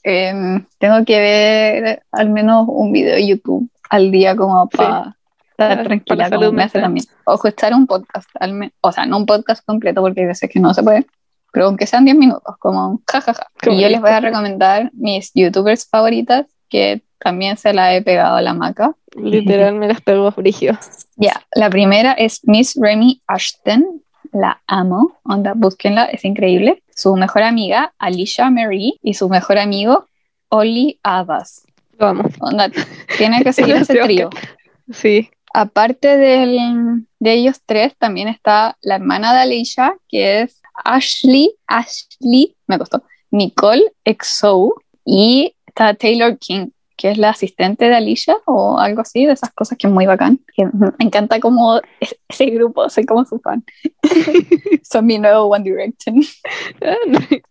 Em, tengo que ver al menos un video de YouTube al día como para Para- estar para tranquila, salud me hace también. O escuchar un podcast, al o sea, no un podcast completo porque hay veces que no se puede, pero aunque sean 10 minutos, como jajaja. Qué Y yo les voy a recomendar mis YouTubers favoritas, que también se la he pegado a la maca. Literal me las pegó frigio. Ya, la primera es Miss Remy Ashton. La amo, onda, búsquenla, es increíble. Su mejor amiga, Alicia Marie, y su mejor amigo, Oli Abbas. Lo amo. Onda, tienen que seguir ese trío. Sí. Aparte del- de ellos tres, también está la hermana de Alicia, que es Ashley, Ashley, me costó, Nicole Exo, y está Taylor King, que es la asistente de Alicia o algo así, de esas cosas que es muy bacán. Que me encanta como es- ese grupo, soy como su fan. Son mi nuevo One Direction. Ah.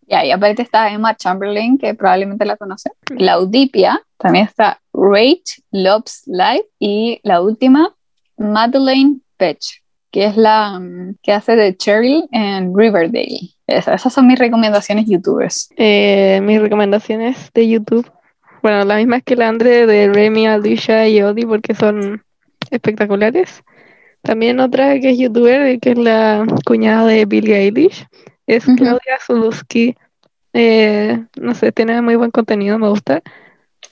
Ya, y aparte está Emma Chamberlain, que probablemente la conoce. Laudipia, también está Rach Loves Life. Y la última, Madeleine Petch, que es la mm, que hace de Cheryl en Riverdale. Esa- esas son mis recomendaciones youtubers. Eh, mis recomendaciones de YouTube. Bueno, la misma que la Andre de Remy, Alicia y Odi porque son espectaculares. También otra que es youtuber que es la cuñada de Billie Eilish. Es. Claudia Zuluski. Eh, no sé, tiene muy buen contenido, me gusta.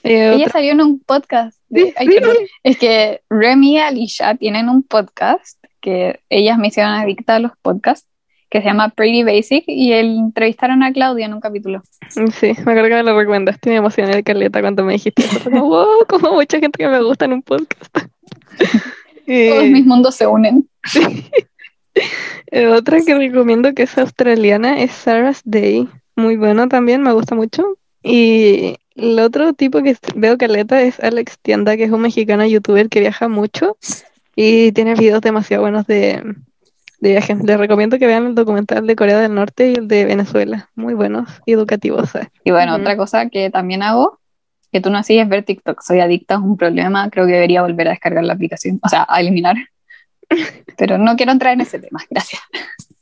Eh, Ella otra- salió en un podcast. de- Sí, ay, sí. perdón. Es que Remy y Alicia tienen un podcast que ellas me hicieron adicta a los podcasts, que se llama Pretty Basic, y el, entrevistaron a Claudia en un capítulo. Sí, me acuerdo que me lo recomendaste, me emocioné, Carleta, cuando me dijiste eso. Como, wow, como mucha gente que me gusta en un podcast. Eh, Todos mis mundos se unen. eh, otra que recomiendo que es australiana es Sarah's Day. Muy bueno también, me gusta mucho. Y el otro tipo que veo Carleta es Alex Tienda, que es un mexicano youtuber que viaja mucho y tiene videos demasiado buenos de, de viajes. Les recomiendo que vean el documental de Corea del Norte y el de Venezuela. Muy buenos y educativos. ¿sabes? Y bueno, otra cosa que también hago, que tú no hacías, es ver TikTok. Soy adicta, es un problema. Creo que debería volver a descargar la aplicación, o sea, a eliminar. Pero no quiero entrar en ese tema, gracias.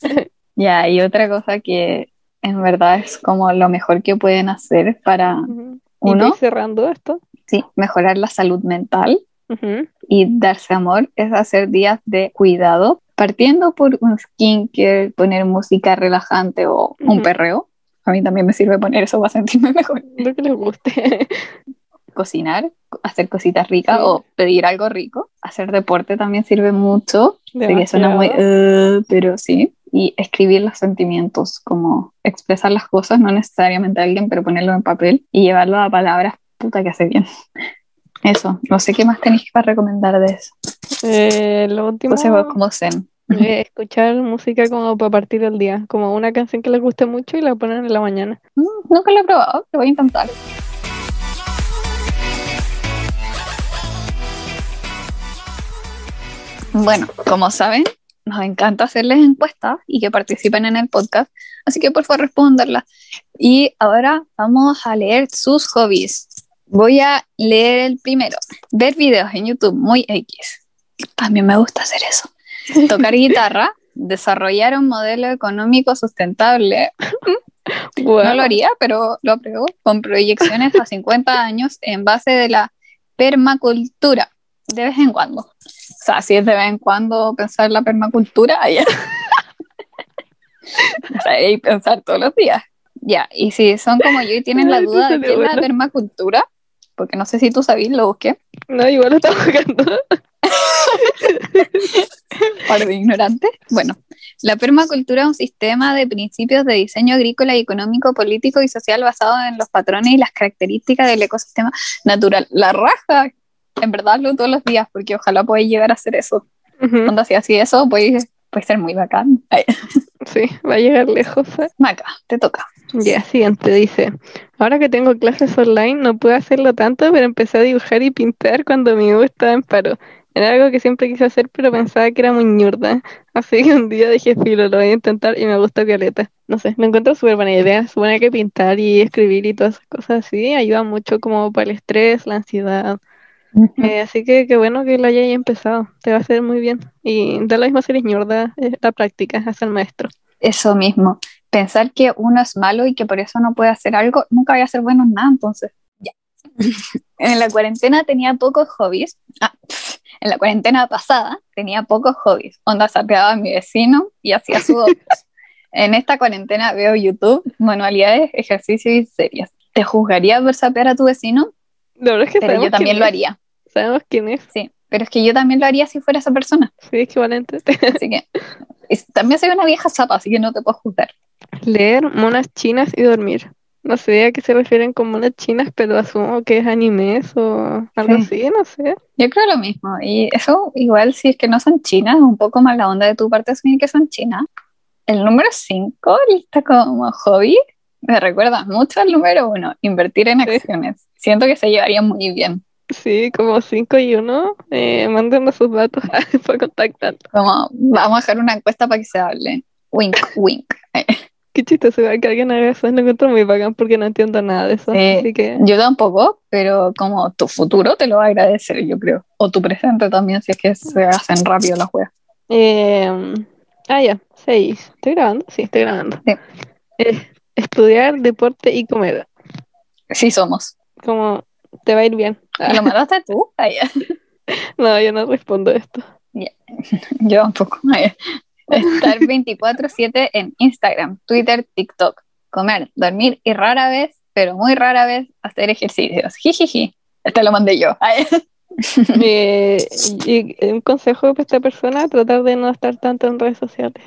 Ya, y otra cosa que en verdad es como lo mejor que pueden hacer para. Y uno, voy cerrando esto. sí, mejorar la salud mental, Ujú. Y darse amor es hacer días de cuidado, partiendo por un skincare, poner música relajante o un perreo. A mí también me sirve poner eso para sentirme mejor. Lo que les guste. Cocinar, hacer cositas ricas Sí. o pedir algo rico. Hacer deporte también sirve mucho. Sé que suena muy. "Uh", pero sí. Y escribir los sentimientos, como expresar las cosas, no necesariamente a alguien, pero ponerlo en papel y llevarlo a palabras, puta que hace bien. Eso, no sé qué más tenéis para recomendar de eso. Eh, lo último, Entonces, vos como zen. eh, escuchar música como para partir el día, como una canción que les guste mucho y la ponen en la mañana. Mm, Nunca lo he probado, lo voy a intentar. Bueno, como saben, nos encanta hacerles encuestas y que participen en el podcast, así que por favor responderlas. Y ahora vamos a leer sus hobbies. Voy a leer el primero. Ver videos en YouTube, muy X. También me gusta hacer eso. Tocar guitarra, desarrollar un modelo económico sustentable, no Guau. lo haría, pero lo apruebo, con proyecciones a 50 años en base de la permacultura, de vez en cuando. O sea, si es de vez en cuando pensar la permacultura, o sea, y pensar todos los días. Ya, y si son como yo y tienen la duda de qué es la bueno. permacultura, porque no sé si tú sabías, lo busqué, No, igual lo estaba jugando. par de ignorantes. Bueno, la permacultura es un sistema de principios de diseño agrícola y económico, político y social basado en los patrones y las características del ecosistema natural. La raja, en verdad hablo todos los días porque ojalá podáis llegar a hacer eso. Cuando así así eso, puede, puede ser muy bacán. Ay, Sí, va a llegar lejos. ¿eh? Maca, te toca. Ya, siguiente, dice. Ahora que tengo clases online, no puedo hacerlo tanto, pero empecé a dibujar y pintar cuando mi U estaba en paro. Era algo que siempre quise hacer, pero pensaba que era muy ñurda. Así que un día dije, filo, lo voy a intentar y me gustó caleta. No sé, me encuentro súper buena idea. Supone que pintar y escribir y todas esas cosas así ayuda mucho como para el estrés, la ansiedad. Eh, así que qué bueno que lo hayas empezado. Te va a hacer muy bien. Y da lo mismo si eres ñurda, es la práctica, hace el maestro. Eso mismo. Pensar que uno es malo y que por eso no puede hacer algo, nunca voy a ser bueno en nada, entonces. En la cuarentena tenía pocos hobbies. Ah, en la cuarentena pasada tenía pocos hobbies. Onda sapeaba a mi vecino y hacía sudokus. en esta cuarentena veo YouTube, manualidades, ejercicios y series. ¿Te juzgaría por sapear a tu vecino? La verdad es que Pero yo también lo es. haría. Sabemos quién es. Sí, pero es que yo también lo haría si fuera esa persona. Sí, equivalente. Así que es- también soy una vieja zapa, así que no te puedo juzgar. Leer monas chinas y dormir. No sé a qué se refieren con monas chinas, pero asumo que es animes o algo Sí. así, no sé. Yo creo lo mismo. Y eso, igual, si es que no son chinas, un poco más la onda de tu parte asumir que son chinas. El número 5, lista como hobby, me recuerda mucho al número 1, invertir en Sí. acciones. Siento que se llevaría muy bien. Sí, como 5 y 1, eh, mándenos sus datos para contactar. Como, vamos a dejar una encuesta para que se hable. Wink, wink. Qué chistoso igual que alguien haga eso, lo encuentro muy bacán porque no entiendo nada de eso. Así que, Yo tampoco, pero como tu futuro te lo va a agradecer, yo creo. O tu presente también, si es que se hacen rápido las weas. eh, ah, ya, 6. ¿Estoy grabando? Sí, estoy grabando. Sí. Eh, estudiar, deporte y comer. Sí somos. Como, te va a ir bien. Ah, ¿Y lo mandaste tú? No, yo no respondo esto. Yo tampoco. Estar 24/7 en Instagram, Twitter, TikTok. Comer, dormir y rara vez, pero muy rara vez, hacer ejercicios. Jijiji. Este lo mandé yo. Eh, y un consejo para esta persona, tratar de no estar tanto en redes sociales.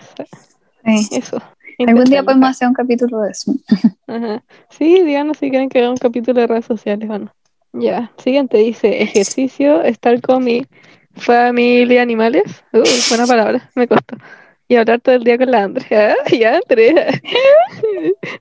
Sí. Eso. Algún día podemos hacer un capítulo de eso. Ajá. Sí, díganos si quieren que haga un capítulo de redes sociales o no. Ya, siguiente dice, ejercicio, estar con mi familia, animales. Uh, buena palabra, me costó. Y hablar todo el día con la Andrea. Ya, Andrea.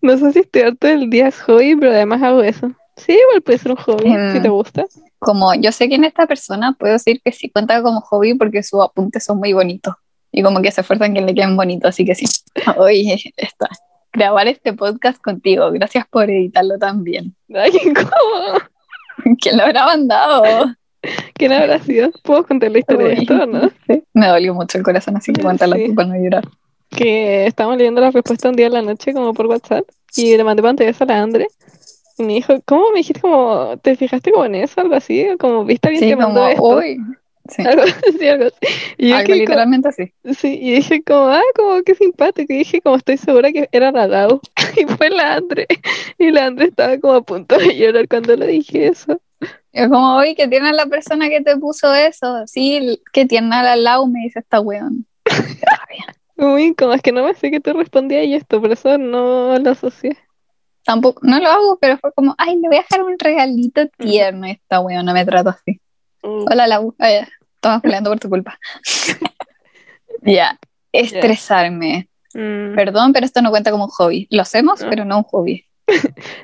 No sé si estudiar todo el día es hobby, pero además hago eso. Sí, igual puede ser un hobby, Em, si te gusta. Como yo sé que en esta persona puedo decir que sí cuenta como hobby porque sus apuntes son muy bonitos. Y como que se esfuerzan que le queden bonitos, así que sí. Oye, está. Grabar este podcast contigo. Gracias por editarlo también. Ay, ¿cómo? ¿Quién lo habrá mandado? ¿Quién habrá sido? ¿Puedo contar la historia de esto no? Sí, Me dolió mucho el corazón, así que cuéntalo Sí. para no llorar. que estábamos leyendo la respuesta un día en la noche como por WhatsApp y le mandé pantallas a la Andre y me dijo, ¿cómo me dijiste como, te fijaste como en eso, algo así? Como, ¿viste alguien Sí, que mandó como, esto? uy, Sí. Algo así, algo así. Y Algo dije literalmente así. como- sí, y dije como, ah, como que simpático. Y dije como estoy segura que era la Dau. Y fue la Andre. Y la Andre estaba como a punto de llorar cuando le dije eso. Es como, oye, que tiene la persona que te puso eso. Sí, que tiene al lado, me dice esta weón. Muy como es que no me sé que te respondía y esto, por eso no lo asocié. Tampoco, no lo hago, pero fue como, ay, le voy a dejar un regalito tierno. y Esta weón no me trato así. Mm. Hola, Lau. Ay, ya, Estamos peleando por tu culpa. Ya, estresarme. Mm, Perdón, pero esto no cuenta como un hobby. Lo hacemos, No. pero no un hobby.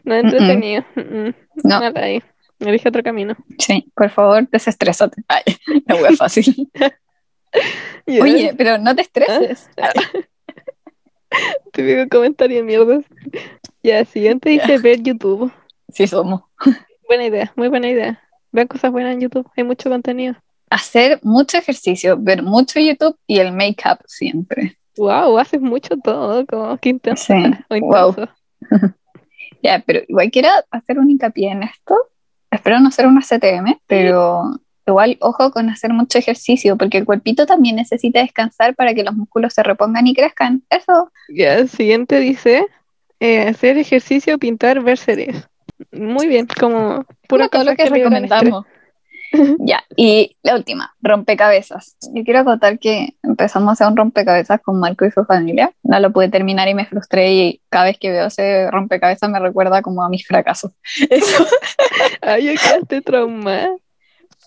no entretenido. Mm, mm. No. Mal ahí. Elige otro camino. Sí, por favor, desestrésate. Ay, la wea fácil. Oye, pero no te estreses. típico comentario de mierda. Ya, siguiente dice ver YouTube. Sí somos. Buena idea, muy buena idea. Vean cosas buenas en YouTube, hay mucho contenido. Hacer mucho ejercicio, ver mucho YouTube y el make-up siempre. Wow, haces mucho todo, como que intenso. Sí, o wow. Ya, pero igual quiero hacer un hincapié en esto. Espero no ser una CTM, pero igual ojo con hacer mucho ejercicio, porque el cuerpito también necesita descansar para que los músculos se repongan y crezcan. Eso, Ya, el siguiente dice eh, hacer ejercicio, pintar, ver series. Muy bien, como pura como todo lo que liberan estrés. ya, y la última, rompecabezas. Yo quiero contar que empezamos a hacer un rompecabezas con Marco y su familia. No lo pude terminar y me frustré y cada vez que veo ese rompecabezas me recuerda como a mis fracasos. Eso. Ay, yo quedaste traumada.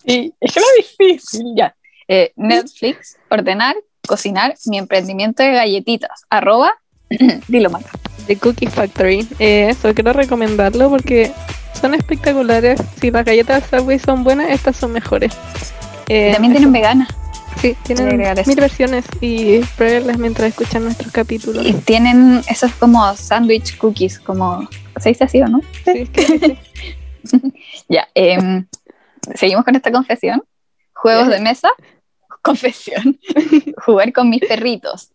Sí, es que era difícil. Ya. Eh, Netflix, ordenar, cocinar, mi emprendimiento de galletitas. Arroba, dilo Marco. The Cookie Factory. Eh, eso, quiero recomendarlo porque son espectaculares. Si las galletas Subway son buenas, estas son mejores. Eh, También tienen vegana. Sí, tienen mil versiones y pruébenlas mientras escuchan nuestros capítulos. Y tienen esos como sándwich cookies, como se dice así o no? Sí. Ya, em, seguimos con esta confesión. Juegos de mesa, confesión. Jugar con mis perritos.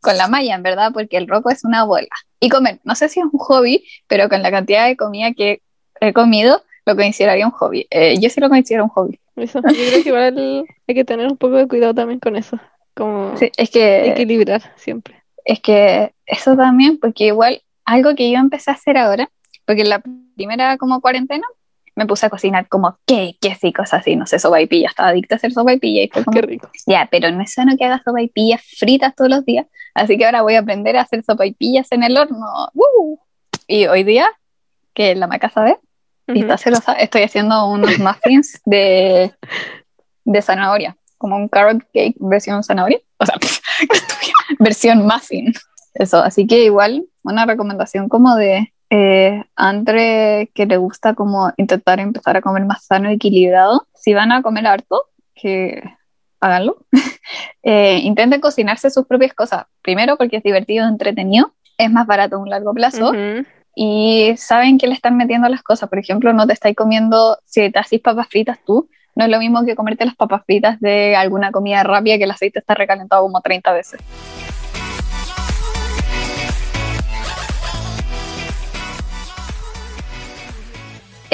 Con la Maya, en verdad, porque el roco es una bola. Y comer, no sé si es un hobby, pero con la cantidad de comida que he comido, lo consideraría un hobby. Eh, yo sí lo considero un hobby. Eso. Yo creo que igual hay que tener un poco de cuidado también con eso. Como Sí, es que, equilibrar siempre. es que eso también, porque igual algo que yo empecé a hacer ahora, porque en la primera como cuarentena me puse a cocinar como cakes y cosas así, no sé, sopaipilla, estaba adicta a hacer sopaipilla y fue como, Qué rico. ya, pero no es sano que hagas sopaipillas fritas todos los días, así que ahora voy a aprender a hacer sopaipillas en el horno. Y hoy día, que la maca sabe, estoy haciendo unos muffins de, de zanahoria, como un carrot cake versión zanahoria, o sea, versión muffin. Eso, así que igual una recomendación como de eh, Andre que le gusta como intentar empezar a comer más sano y equilibrado. Si van a comer harto, que háganlo. Eh, intenten cocinarse sus propias cosas. Primero porque es divertido, entretenido, es más barato a un largo plazo. Y saben que le están metiendo las cosas. Por ejemplo, no te estáis comiendo, si te haces papas fritas tú, no es lo mismo que comerte las papas fritas de alguna comida rápida que el aceite está recalentado como 30 veces.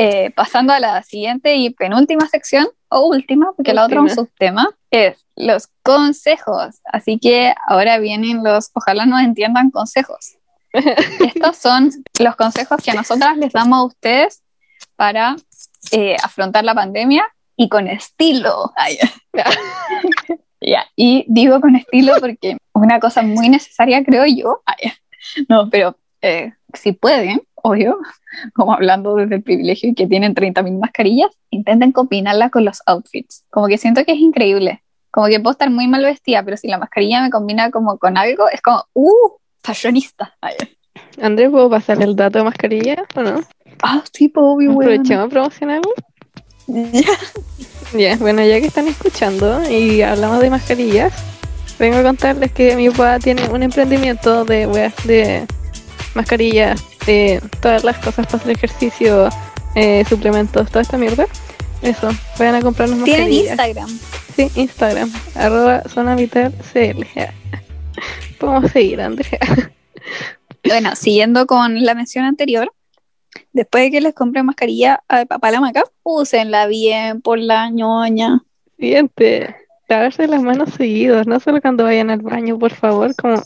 Eh, pasando a la siguiente y penúltima sección, o última, porque la otra es un Última. subtema, es los consejos. Así que ahora vienen los, ojalá nos entiendan consejos. Estos son los consejos que nosotras les damos a ustedes para eh, afrontar la pandemia y con estilo. Ay, ya, Y digo con estilo porque una cosa muy necesaria, creo yo. Ay, no, pero eh, si pueden, obvio, como hablando desde el privilegio y que tienen 30.000 mascarillas, intenten combinarla con los outfits. Como que siento que es increíble. Como que puedo estar muy mal vestida, pero si la mascarilla me combina como con algo, es como, ¡uh! Fashionista. Ay, Andrés, ¿puedo pasar el dato de mascarilla o no? Ah, sí, pues, obvio, weón. Aprovechemos a promocionarlo. Ya, bueno, ya que están escuchando y hablamos de mascarillas, vengo a contarles que mi papá tiene un emprendimiento de weas, de mascarillas, de todas las cosas para hacer ejercicio, eh, suplementos, toda esta mierda. Eso, vayan a comprarnos Tienen mascarillas. Instagram. Sí, Instagram, arroba zona vital CL. Podemos seguir, Andrea. Bueno, siguiendo con la mención anterior, después de que les compren mascarilla a papá la maca, úsenla bien por la ñoña. Siguiente, lavarse las manos seguidos, no solo cuando vayan al baño, por favor, como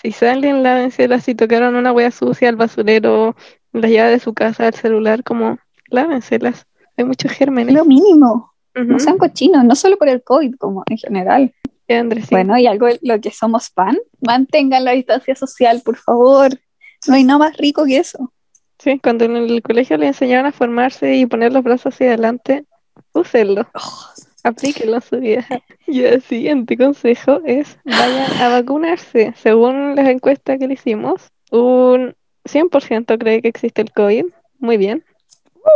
si salen, lávenselas, si tocaron una hueá sucia al basurero, la llave de su casa, el celular, como lávenselas. Hay muchos gérmenes. Lo mínimo. Ujú. No sean cochinos, no solo por el COVID, como en general. Sí, Andrés, sí. Bueno, y algo de lo que somos fan, mantengan la distancia social, por favor. No hay nada más rico que eso. Sí, cuando en el colegio le enseñaban a formarse y poner los brazos hacia adelante, úsenlo, Oh, aplíquenlo en su vida. Y el siguiente consejo es vayan a vacunarse. Según las encuestas que le hicimos, un 100% cree que existe el COVID. Muy bien.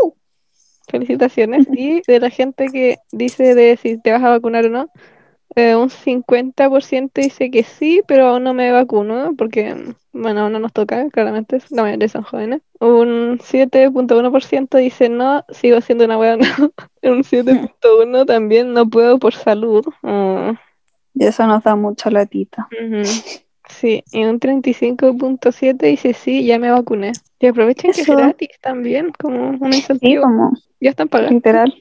Uh. Felicitaciones. Y de la gente que dice de si te vas a vacunar o no, eh, un 50% dice que sí, pero aún no me vacuno porque, bueno, aún no nos toca, claramente, la mayoría son jóvenes. Un 7.1% dice no, sigo siendo una buena. un 7.1% también no puedo por salud. Mm, y eso nos da mucha latita. ujú. Sí, y un 35.7% dice sí, ya me vacuné. Y aprovechen que es gratis también, como un Sí, incentivo. como Ya están pagando. literal.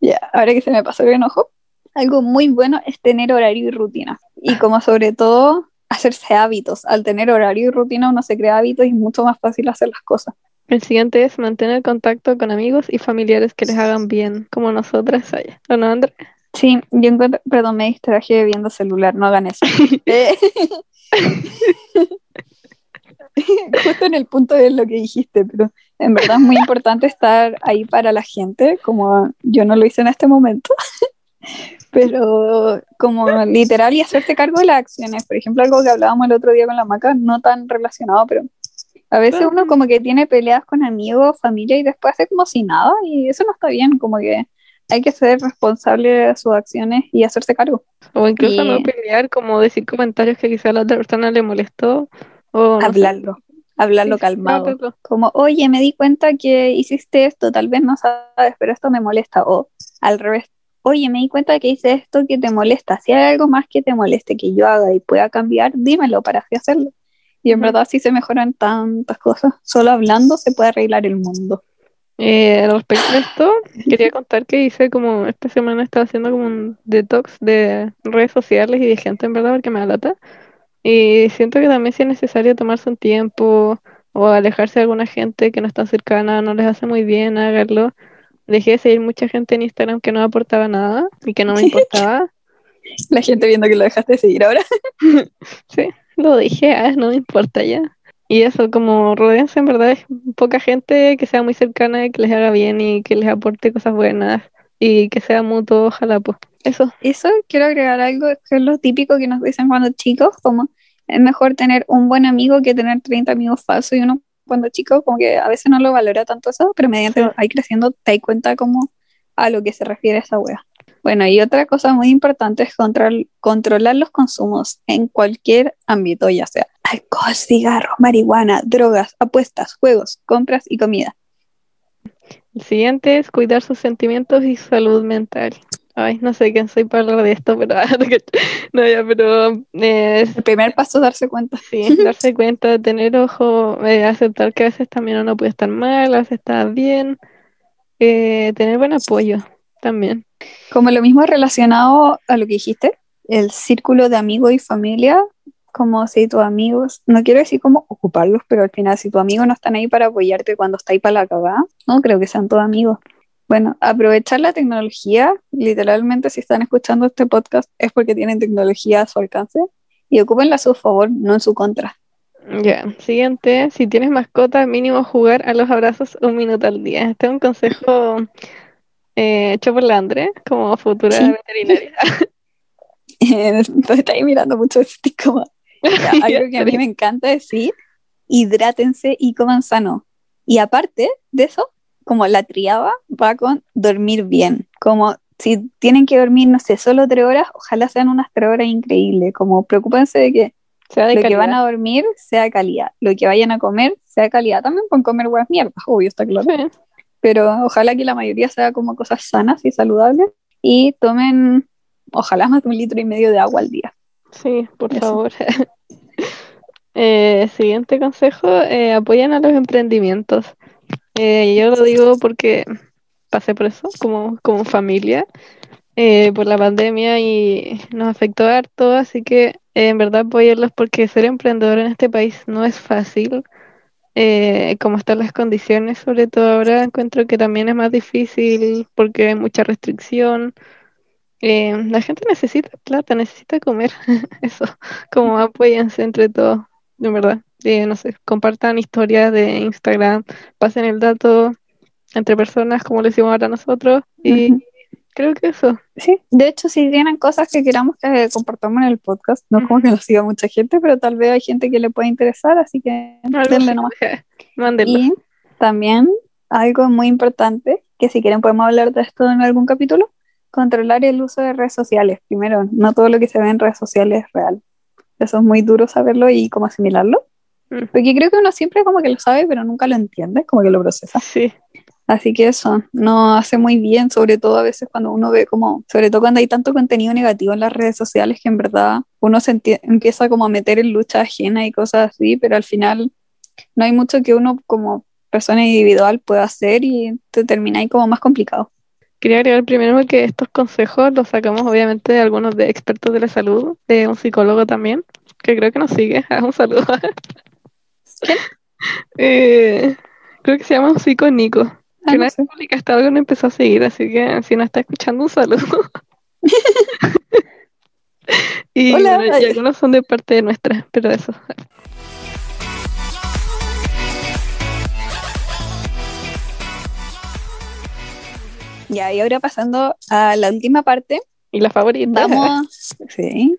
Ya, ahora que se me pasó el enojo, algo muy bueno es tener horario y rutina. Y como sobre todo, hacerse hábitos. Al tener horario y rutina uno se crea hábitos y es mucho más fácil hacer las cosas. El siguiente es mantener contacto con amigos y familiares que les hagan bien, como nosotras allá. ¿O no, André? Sí, yo encuentro, perdón, me distraje viendo celular, no hagan eso. Eh, Justo en el punto de lo que dijiste, pero en verdad es muy importante estar ahí para la gente, como yo no lo hice en este momento, pero como literal y hacerte cargo de las acciones. Por ejemplo, algo que hablábamos el otro día con la maca, no tan relacionado, pero a veces uno como que tiene peleas con amigos, familia y después hace como si nada y eso no está bien, como que hay que ser responsable de sus acciones y hacerse cargo. O incluso Y- no pelear, como decir comentarios que quizá a la otra persona le molestó. O no sé. Hablarlo, hablarlo sí, calmado. Como, oye, me di cuenta que hiciste esto, tal vez no sabes, pero esto me molesta. O al revés, oye, me di cuenta que hice esto que te molesta. Si hay algo más que te moleste que yo haga y pueda cambiar, dímelo para así hacerlo. Y en verdad sí se mejoran tantas cosas. Solo hablando se puede arreglar el mundo. Eh, respecto a esto, quería contar que hice como esta semana estaba haciendo como un detox de redes sociales y de gente en verdad porque me da lata. Y siento que también si es necesario tomarse un tiempo o alejarse de alguna gente que no está cercana, no les hace muy bien, háganlo. Dejé de seguir mucha gente en Instagram que no aportaba nada y que no me importaba. La gente viendo que lo dejaste de seguir ahora. Sí, lo dije, ah, no me importa ya. Y eso, como rodense en verdad es poca gente que sea muy cercana y que les haga bien y que les aporte cosas buenas y que sea mutuo, ojalá pues. Eso, Eso quiero agregar algo que es lo típico que nos dicen cuando chicos, como es mejor tener un buen amigo que tener 30 amigos falsos y uno cuando chico como que a veces no lo valora tanto eso, pero mediante ahí creciendo te das cuenta como a lo que se refiere esa wea. Bueno, y otra cosa muy importante es control- controlar los consumos en cualquier ámbito, ya sea alcohol, cigarros, marihuana, drogas, apuestas, juegos, compras y comida. el siguiente es cuidar sus sentimientos y salud mental. Ay, no sé quién soy para hablar de esto, pero no, ya, pero eh, El primer paso es darse cuenta. sí, darse cuenta, tener ojo, eh, aceptar que a veces también uno puede estar mal, a veces está bien, eh, tener buen apoyo también. Como lo mismo relacionado a lo que dijiste, el círculo de amigos y familia, como si tus amigos, no quiero decir como ocuparlos, pero al final si tus amigos no están ahí para apoyarte cuando está ahí para la cagada, no creo que sean todos amigos. Bueno, aprovechar la tecnología, literalmente si están escuchando este podcast es porque tienen tecnología a su alcance y ocúpenla a su favor, no en su contra. Ya, siguiente, si tienes mascota, mínimo jugar a los abrazos un minuto al día. Este es un consejo eh, hecho por la Andre, como futura Sí. veterinaria. Entonces está ahí mirando mucho ese como algo que a mí me encanta decir, hidrátense y coman sano. Y aparte de eso, como la triada va con dormir bien. Como si tienen que dormir, no sé, solo tres horas, ojalá sean unas tres horas increíbles. Como preocúpense de que Sea de lo que van a dormir sea calidad. Lo que vayan a comer sea calidad. También pueden comer huevas mierdas, obvio, está claro. Sí. Pero ojalá que la mayoría sea como cosas sanas y saludables. Y tomen, ojalá más de un litro y medio de agua al día. Sí, por Eso. favor. Eh, siguiente consejo, eh, apoyan a los emprendimientos. Eh, yo lo digo porque pasé por eso como, como familia eh, por la pandemia y nos afectó harto, así que eh, en verdad apoyarlos porque ser emprendedor en este país no es fácil. Eh, como están las condiciones, sobre todo ahora, encuentro que también es más difícil porque hay mucha restricción. Eh, la gente necesita plata, necesita comer, eso, como apóyense entre todos, de verdad. Eh, no sé, compartan historias de Instagram, pasen el dato entre personas como lo hicimos ahora nosotros y creo que eso. Sí, de hecho, si tienen cosas que queramos que compartamos en el podcast, no es como que lo siga mucha gente, pero tal vez hay gente que le puede interesar, así que Algo denle nomás. Mándenlo. Y también algo muy importante, que si quieren podemos hablar de esto en algún capítulo, controlar el uso de redes sociales. Primero, no todo lo que se ve en redes sociales es real. Eso es muy duro saberlo y cómo asimilarlo. Mm. Porque creo que uno siempre como que lo sabe, pero nunca lo entiende, como que lo procesa. Sí, Así que eso no hace muy bien, sobre todo a veces cuando uno ve como, sobre todo cuando hay tanto contenido negativo en las redes sociales que en verdad uno se empieza como a meter en lucha ajena y cosas así, pero al final no hay mucho que uno como persona individual pueda hacer y te termina ahí como más complicado. Quería agregar primero que estos consejos los sacamos obviamente de algunos de expertos de la salud, de un psicólogo también, que creo que nos sigue. Un saludo. Eh, creo que se llama un psico Nico. Ah, Que no una vez publicaste algo no empezó a seguir, así que si no está escuchando, un saludo. y, Hola. bueno, y algunos son de parte de nuestra, pero eso. Ya, y ahora pasando a la última parte, Y la favorita. vamos, sí,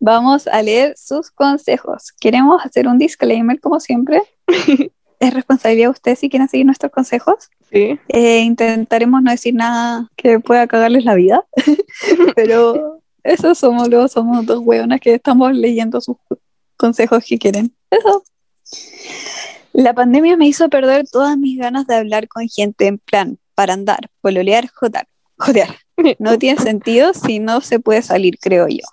vamos a leer sus consejos. Queremos hacer un disclaimer como siempre. Es responsabilidad de ustedes si quieren seguir nuestros consejos. Sí. Eh, intentaremos no decir nada que pueda cagarles la vida, pero eso somos los, somos dos hueonas que estamos leyendo sus consejos que quieren. Eso. La pandemia me hizo perder todas mis ganas de hablar con gente en plan, para andar, pololear, jotar, jotear. No tiene sentido si no se puede salir, creo yo.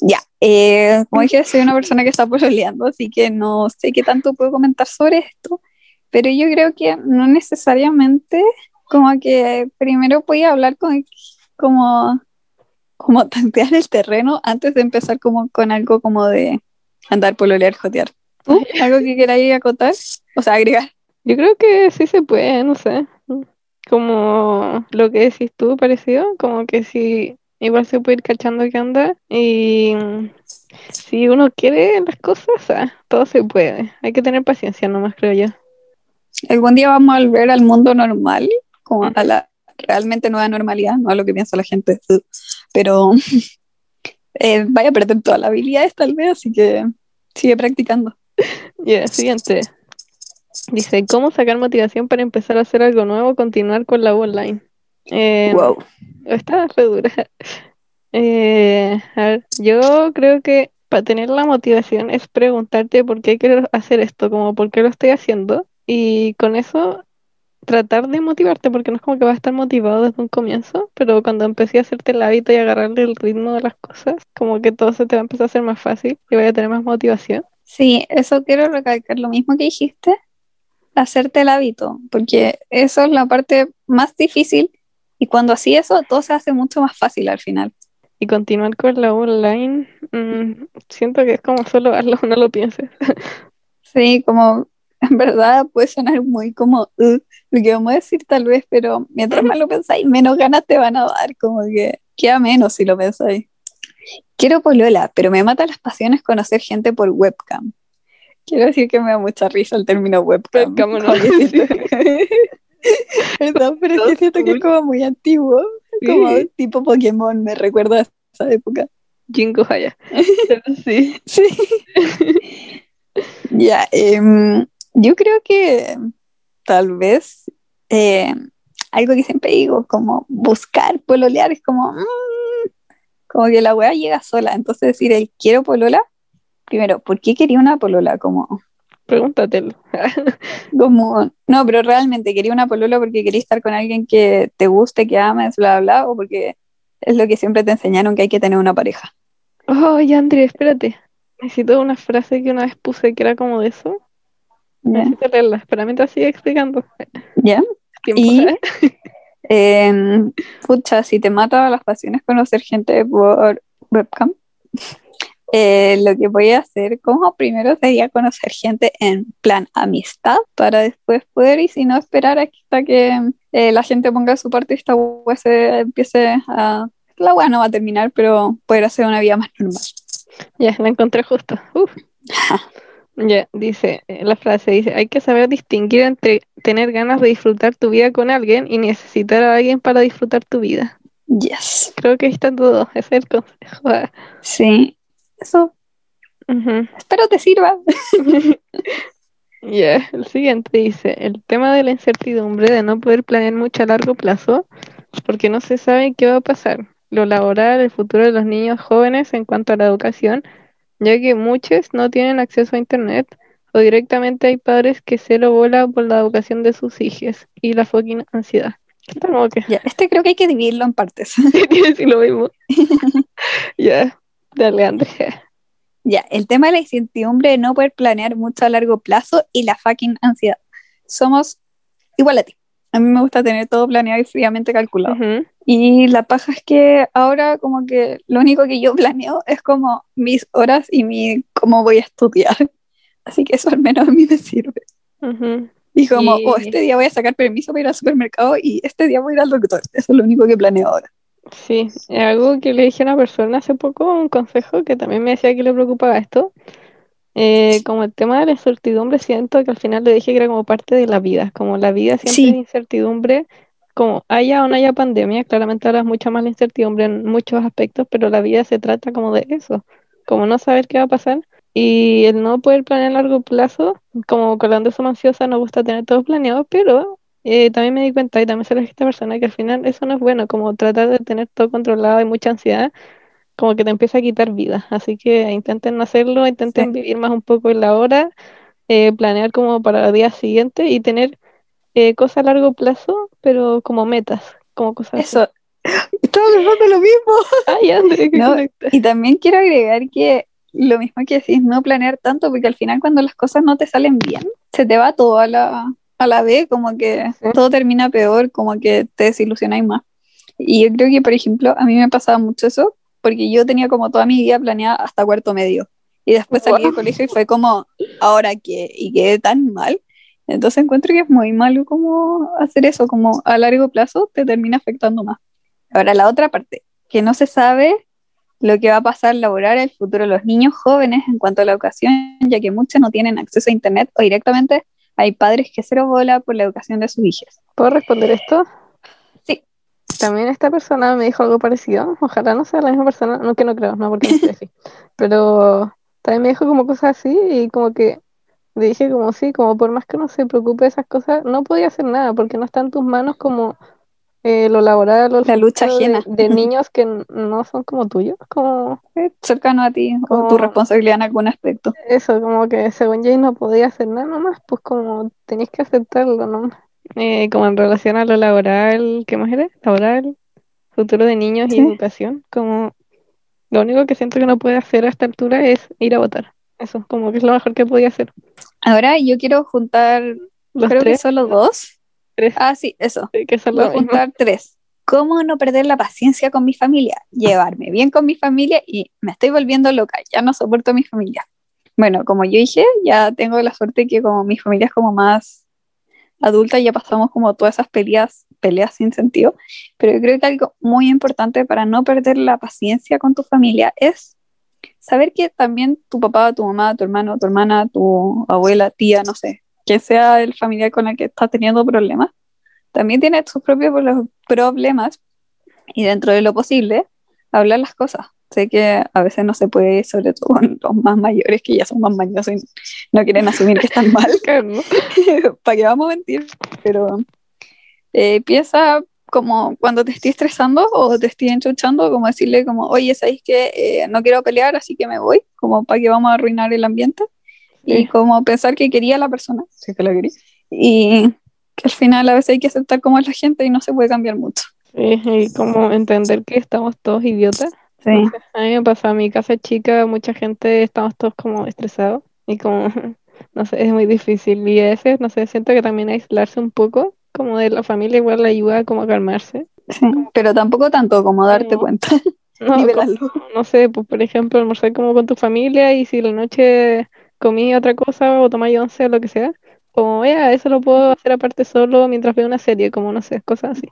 Ya, eh, como dije, soy una persona que está pololeando, así que no sé qué tanto puedo comentar sobre esto, pero yo creo que no necesariamente como que primero voy hablar con como como tantear el terreno antes de empezar como con algo como de andar pololear jotear. ¿Tú? ¿Algo que queráis acotar? O sea, agregar. Yo creo que sí se puede, no sé. Como lo que decís tú, parecido, como que sí, igual se puede ir cachando qué onda. Y si uno quiere las cosas, ah, todo se puede. Hay que tener paciencia nomás, creo yo. Algún día vamos a volver al mundo normal, como a la realmente nueva normalidad, no a lo que piensa la gente. Pero eh, vaya a perder todas las habilidades tal vez, así que sigue practicando. Siguiente. Dice, ¿cómo sacar motivación para empezar a hacer algo nuevo, continuar con la U online? Eh, Wow. Está re dura. Eh, a ver, yo creo que para tener la motivación es preguntarte por qué quiero hacer esto, como por qué lo estoy haciendo, y con eso tratar de motivarte, porque no es como que vas a estar motivado desde un comienzo, pero cuando empecé a hacerte el hábito y agarrarle el ritmo de las cosas, como que todo se te va a empezar a hacer más fácil y vaya a tener más motivación. Sí, eso quiero recalcar, lo mismo que dijiste, hacerte el hábito, porque eso es la parte más difícil y cuando así eso, todo se hace mucho más fácil al final. Y continuar con la online, mm, siento que es como solo hazlo, no lo pienses. Sí, como en verdad puede sonar muy como "Uh", lo que vamos a decir tal vez, pero mientras más lo pensáis, menos ganas te van a dar, como que queda menos si lo pensáis. Quiero polola, pero me mata las pasiones conocer gente por webcam. Quiero decir que me da mucha risa el término webcam. Webcam, ¿no? Perdón, pero es que siento que es como muy antiguo, como Sí. tipo Pokémon, me recuerda a esa época. Jingo Haya. Sí. Sí. ya, em, yo creo que tal vez eh, algo que siempre digo, como buscar pololear, es como, mm, como que la weá llega sola. Entonces decir el quiero polola, primero, ¿por qué quería una polola? Como, Pregúntatelo. como, no, pero realmente quería una polola porque quería estar con alguien que te guste, que ames, bla, bla, bla, o porque es lo que siempre te enseñaron que hay que tener una pareja. Oh, ya, André, espérate. Necesito una frase que una vez puse que era como de eso. ¿Ya? Necesito leerla. Espera mientras sigue explicando. ¿Ya? Tiempo, Y-. Eh, pucha, si te mata las pasiones conocer gente por webcam, eh, lo que voy a hacer como primero sería conocer gente en plan amistad para después poder y si no esperar hasta que eh, la gente ponga su parte y esta web se empiece a... La web no va a terminar, pero poder hacer una vida más normal. Ya, la encontré justo. Uf. Ya, dice, eh, la frase dice, hay que saber distinguir entre tener ganas de disfrutar tu vida con alguien y necesitar a alguien para disfrutar tu vida. Yes. Creo que ahí está todo, ese es el consejo. Sí, eso. Espero te sirva. Ya, el siguiente dice, el tema de la incertidumbre de no poder planear mucho a largo plazo porque no se sabe qué va a pasar, lo laboral, el futuro de los niños jóvenes en cuanto a la educación, ya que muchos no tienen acceso a internet o directamente hay padres que se lo bola por la educación de sus hijos y la fucking ansiedad. ¿Qué tal como que Ya, este creo que hay que dividirlo en partes. lo mismo? Ya, dale Andrea. Ya, el tema de la incertidumbre de no poder planear mucho a largo plazo y la fucking ansiedad. Somos igual a ti. A mí me gusta tener todo planeado y fríamente calculado. Ujú. Y la paja es que ahora como que lo único que yo planeo es como mis horas y mi cómo voy a estudiar. Así que eso al menos a mí me sirve. Ujú. Y como, Y- oh, este día voy a sacar permiso para ir al supermercado y este día voy a ir al doctor. Eso es lo único que planeo ahora. Sí, algo que le dije a una persona hace poco, un consejo que también me decía que le preocupaba esto. Eh, como el tema de la incertidumbre, siento que al final le dije que era como parte de la vida, como la vida siempre Sí. es incertidumbre, como haya o no haya pandemia, claramente ahora es mucha más la incertidumbre en muchos aspectos, pero la vida se trata como de eso, como no saber qué va a pasar y el no poder planear a largo plazo, como con la ansiosa nos gusta tener todo planeado, pero eh, también me di cuenta y también se lo dije a esta persona que al final eso no es bueno, como tratar de tener todo controlado y mucha ansiedad, como que te empieza a quitar vida. Así que intenten no hacerlo, intenten Sí. vivir más un poco en la hora, eh, planear como para el día siguiente y tener eh, cosas a largo plazo, pero como metas, como cosas así. Eso. Estaba pensando lo mismo. Ay, André, No. Y también quiero agregar que lo mismo que decís, no planear tanto, porque al final cuando las cosas no te salen bien, se te va todo a la, a la vez, como que Sí. todo termina peor, como que te desilusionáis más. Y yo creo que, por ejemplo, a mí me pasaba mucho eso, porque yo tenía como toda mi vida planeada hasta cuarto medio. Y después salí del Wow. colegio y fue como, ¿ahora qué? Y quedé tan mal. Entonces encuentro que es muy malo como hacer eso, como a largo plazo te termina afectando más. Ahora la otra parte, que no se sabe lo que va a pasar laboral el futuro de los niños jóvenes en cuanto a la educación, ya que muchos no tienen acceso a internet o directamente hay padres que cero bola por la educación de sus hijos. ¿Puedo responder esto? Sí. También esta persona me dijo algo parecido. Ojalá no sea la misma persona, no que no creo, no porque no así. Pero también me dijo como cosas así y como que le dije como sí, como por más que uno se preocupe de esas cosas, no podía hacer nada porque no está en tus manos como eh, lo laboral o el La lucha de- ajena. de, niños que no son como tuyos, como Cercano a ti o Como- tu responsabilidad en algún aspecto. eso, como que según Jay no podía hacer nada nomás, pues como tenéis que aceptarlo nomás. Eh, como en relación a lo laboral, ¿qué más era? Laboral, futuro de niños y educación, como lo único que siento que no puede hacer a esta altura es ir a votar. Eso, como que es lo mejor que podía hacer. Ahora yo quiero juntar, Los creo que tres, solo dos. Tres, Ah, sí, eso. que son Voy a tres. ¿Cómo no perder la paciencia con mi familia? Llevarme bien con mi familia y me estoy volviendo loca, ya no soporto a mi familia. Bueno, como yo dije, ya tengo la suerte que como mi familia es como más adulta, ya pasamos como todas esas peleas, peleas sin sentido, pero yo creo que algo muy importante para no perder la paciencia con tu familia es saber que también tu papá, tu mamá, tu hermano, tu hermana, tu abuela, tía, no sé, quien sea el familiar con el que estás teniendo problemas, también tiene sus propios pro- problemas y dentro de lo posible, hablar las cosas. Sé que a veces no se puede, sobre todo con los más mayores que ya son más mañosos y no quieren asumir que están mal. ¿Para qué vamos a mentir? Pero eh, piensa como cuando te estoy estresando o te estoy enchuchando, como decirle como, oye, ¿sabéis que eh, no quiero pelear, así que me voy? Como para que vamos a arruinar el ambiente. Y como pensar que quería a la persona, si es que la quería. Y que al final a veces hay que aceptar cómo es la gente y no se puede cambiar mucho. Sí, y como entender que estamos todos idiotas. Sí. A mí me pasa, en mi casa chica, mucha gente, estamos todos como estresados y como, no sé, es muy difícil. Y a veces, no sé, siento que también aislarse un poco, como de la familia igual le ayuda como a calmarse. Sí, pero tampoco tanto como darte No. cuenta. No, como- no sé, pues por ejemplo, almorzar como con tu familia y si la noche comí otra cosa o tomé once o lo que sea, como ya, eso lo puedo hacer aparte solo mientras veo una serie, como no sé, cosas así.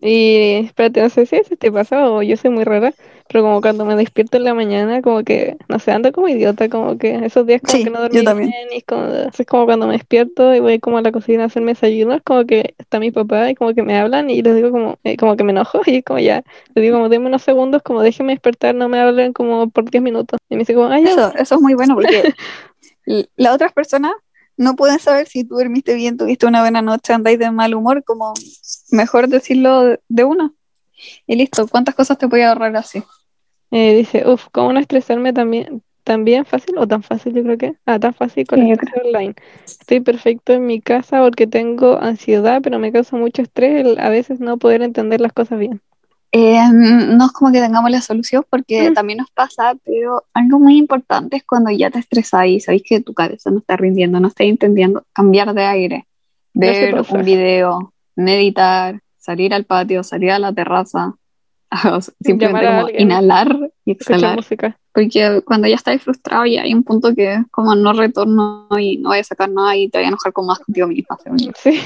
Y espérate, no sé si eso te pasa o yo soy muy rara, pero como cuando me despierto en la mañana, como que, no sé, ando como idiota, como que esos días como Sí, que no dormí bien y es como, es como cuando me despierto y voy como a la cocina a hacerme desayunos, como que está mi papá y como que me hablan y les digo como, eh, como que me enojo y es como ya, les digo como denme unos segundos, como déjenme despertar, no me hablen como por 10 minutos. Y me dice como, ay, ya, Eso, eso es muy bueno porque las otras personas no pueden saber si tú dormiste bien, tuviste una buena noche, andáis de mal humor, como mejor decirlo de- una. Y listo, ¿cuántas cosas te voy a ahorrar así? Eh, dice, uff, ¿cómo no estresarme también, también fácil o tan fácil yo creo que? Ah, tan fácil con Sí, yo estrés online. Estoy perfecto en mi casa porque tengo ansiedad, pero me causa mucho estrés el a veces no poder entender las cosas bien. Eh, no es como que tengamos la solución porque Mm. también nos pasa, pero algo muy importante es cuando ya te estresas y sabéis que tu cabeza no está rindiendo, no está entendiendo, cambiar de aire, ver un video, meditar, salir al patio, salir a la terraza, simplemente como inhalar y exhalar. música. Porque cuando ya estás frustrado ya hay un punto que es como no retorno y no voy a sacar nada y te voy a enojar con más contigo misma. Sí,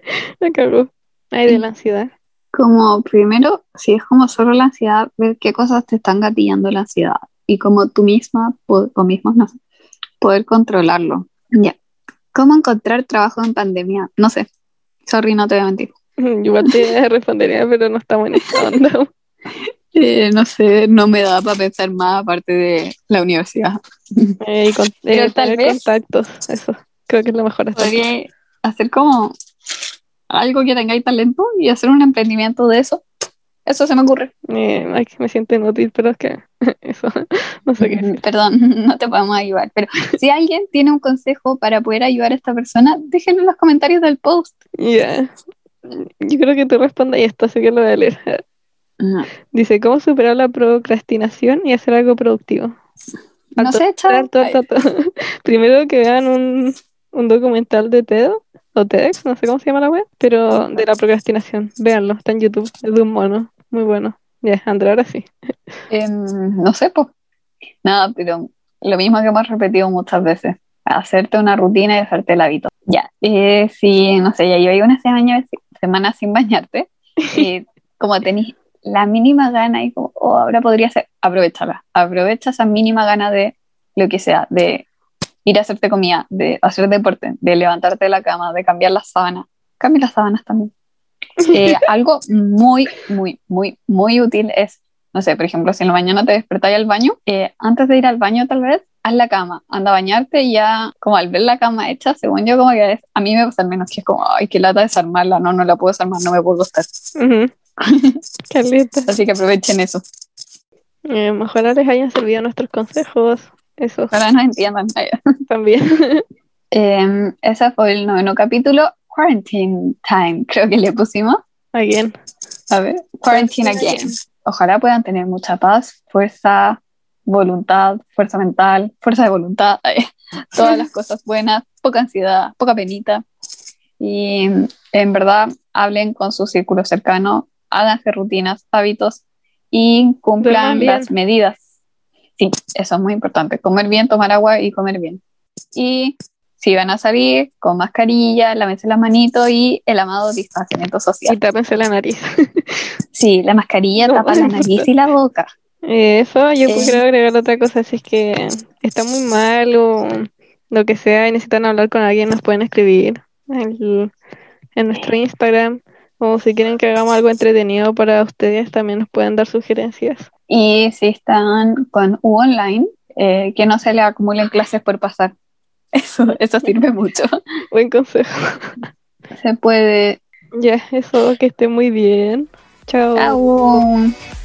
me cagó. Ay, de la ansiedad. Como primero, si es como solo la ansiedad, ver qué cosas te están gatillando la ansiedad y como tú misma o mismos, no sé, poder controlarlo. Ya. ¿Cómo encontrar trabajo en pandemia? No sé. Sorry, no te voy a mentir. Igual te respondería, pero no estamos en esta onda. Eh, no sé, no me da para pensar más aparte de la universidad. Eh, y con- Pero eh, tal tener vez- contactos, eso. Creo que es lo mejor. Podría hacer como algo que tengáis talento y hacer un emprendimiento de eso. Eso se me ocurre. Eh, ay, me siento inútil, pero es que eso, no sé qué decir. Perdón, no te podemos ayudar. Pero si alguien tiene un consejo para poder ayudar a esta persona, déjenlo en los comentarios del post. Ya. Yo creo que tú respondes esto, así que lo voy a leer. Dice, ¿cómo superar la procrastinación y hacer algo productivo? No sé, alto. Primero que vean un, un documental de TED o TEDx, no sé cómo se llama la web, pero de la procrastinación. Véanlo, está en YouTube, es de un mono, muy bueno. Ya, Andrea, ahora sí. Em, no sé, pues. Nada, pero lo mismo que hemos repetido muchas veces. Hacerte una rutina y hacerte el hábito. Ya. Eh, si, no sé, ya llevo una semana, semana sin bañarte, y como tenés la mínima gana y como, oh, ahora podría ser, aprovechala. Aprovecha esa mínima gana de lo que sea, de ir a hacerte comida, de hacer deporte, de levantarte de la cama, de cambiar las sábanas. Cambia las sábanas también. Eh, algo muy, muy, muy, muy útil es, no sé, por ejemplo, si en la mañana te despertáis al baño, eh, antes de ir al baño tal vez, haz la cama, anda a bañarte y ya, como al ver la cama hecha, según yo, como que es- a mí me pasa al menos que es como, ay, qué lata desarmarla, no, no la puedo desarmar, no me puedo gustar. Ujú. Caleta. Así que aprovechen eso. Eh, ojalá les hayan servido nuestros consejos. Eso Ojalá nos entiendan. también. Eh, ese fue el noveno capítulo, Quarantine Time, creo que le pusimos. Again. A ver, Quarantine Again. Ojalá puedan tener mucha paz, fuerza, voluntad, fuerza mental, fuerza de voluntad, eh, todas las cosas buenas, poca ansiedad, poca penita. Y en verdad hablen con su círculo cercano, háganse rutinas, hábitos y cumplan las medidas. Sí, eso es muy importante. Comer bien, tomar agua y comer bien. Y si van a salir, con mascarilla, lávense las manitos y el amado distanciamiento Y social. tápense la nariz. Sí, la mascarilla No, tapa la nariz y la boca. Eso yo Eh. quiero agregar otra cosa, si es que está muy mal o lo que sea y necesitan hablar con alguien, nos pueden escribir en, en nuestro Instagram o si quieren que hagamos algo entretenido para ustedes, también nos pueden dar sugerencias. Y si están con U online, eh, que no se les acumulen clases por pasar. Eso, eso sirve mucho. Buen consejo. Se puede. Ya, eso, que esté muy bien. Chao. Chao.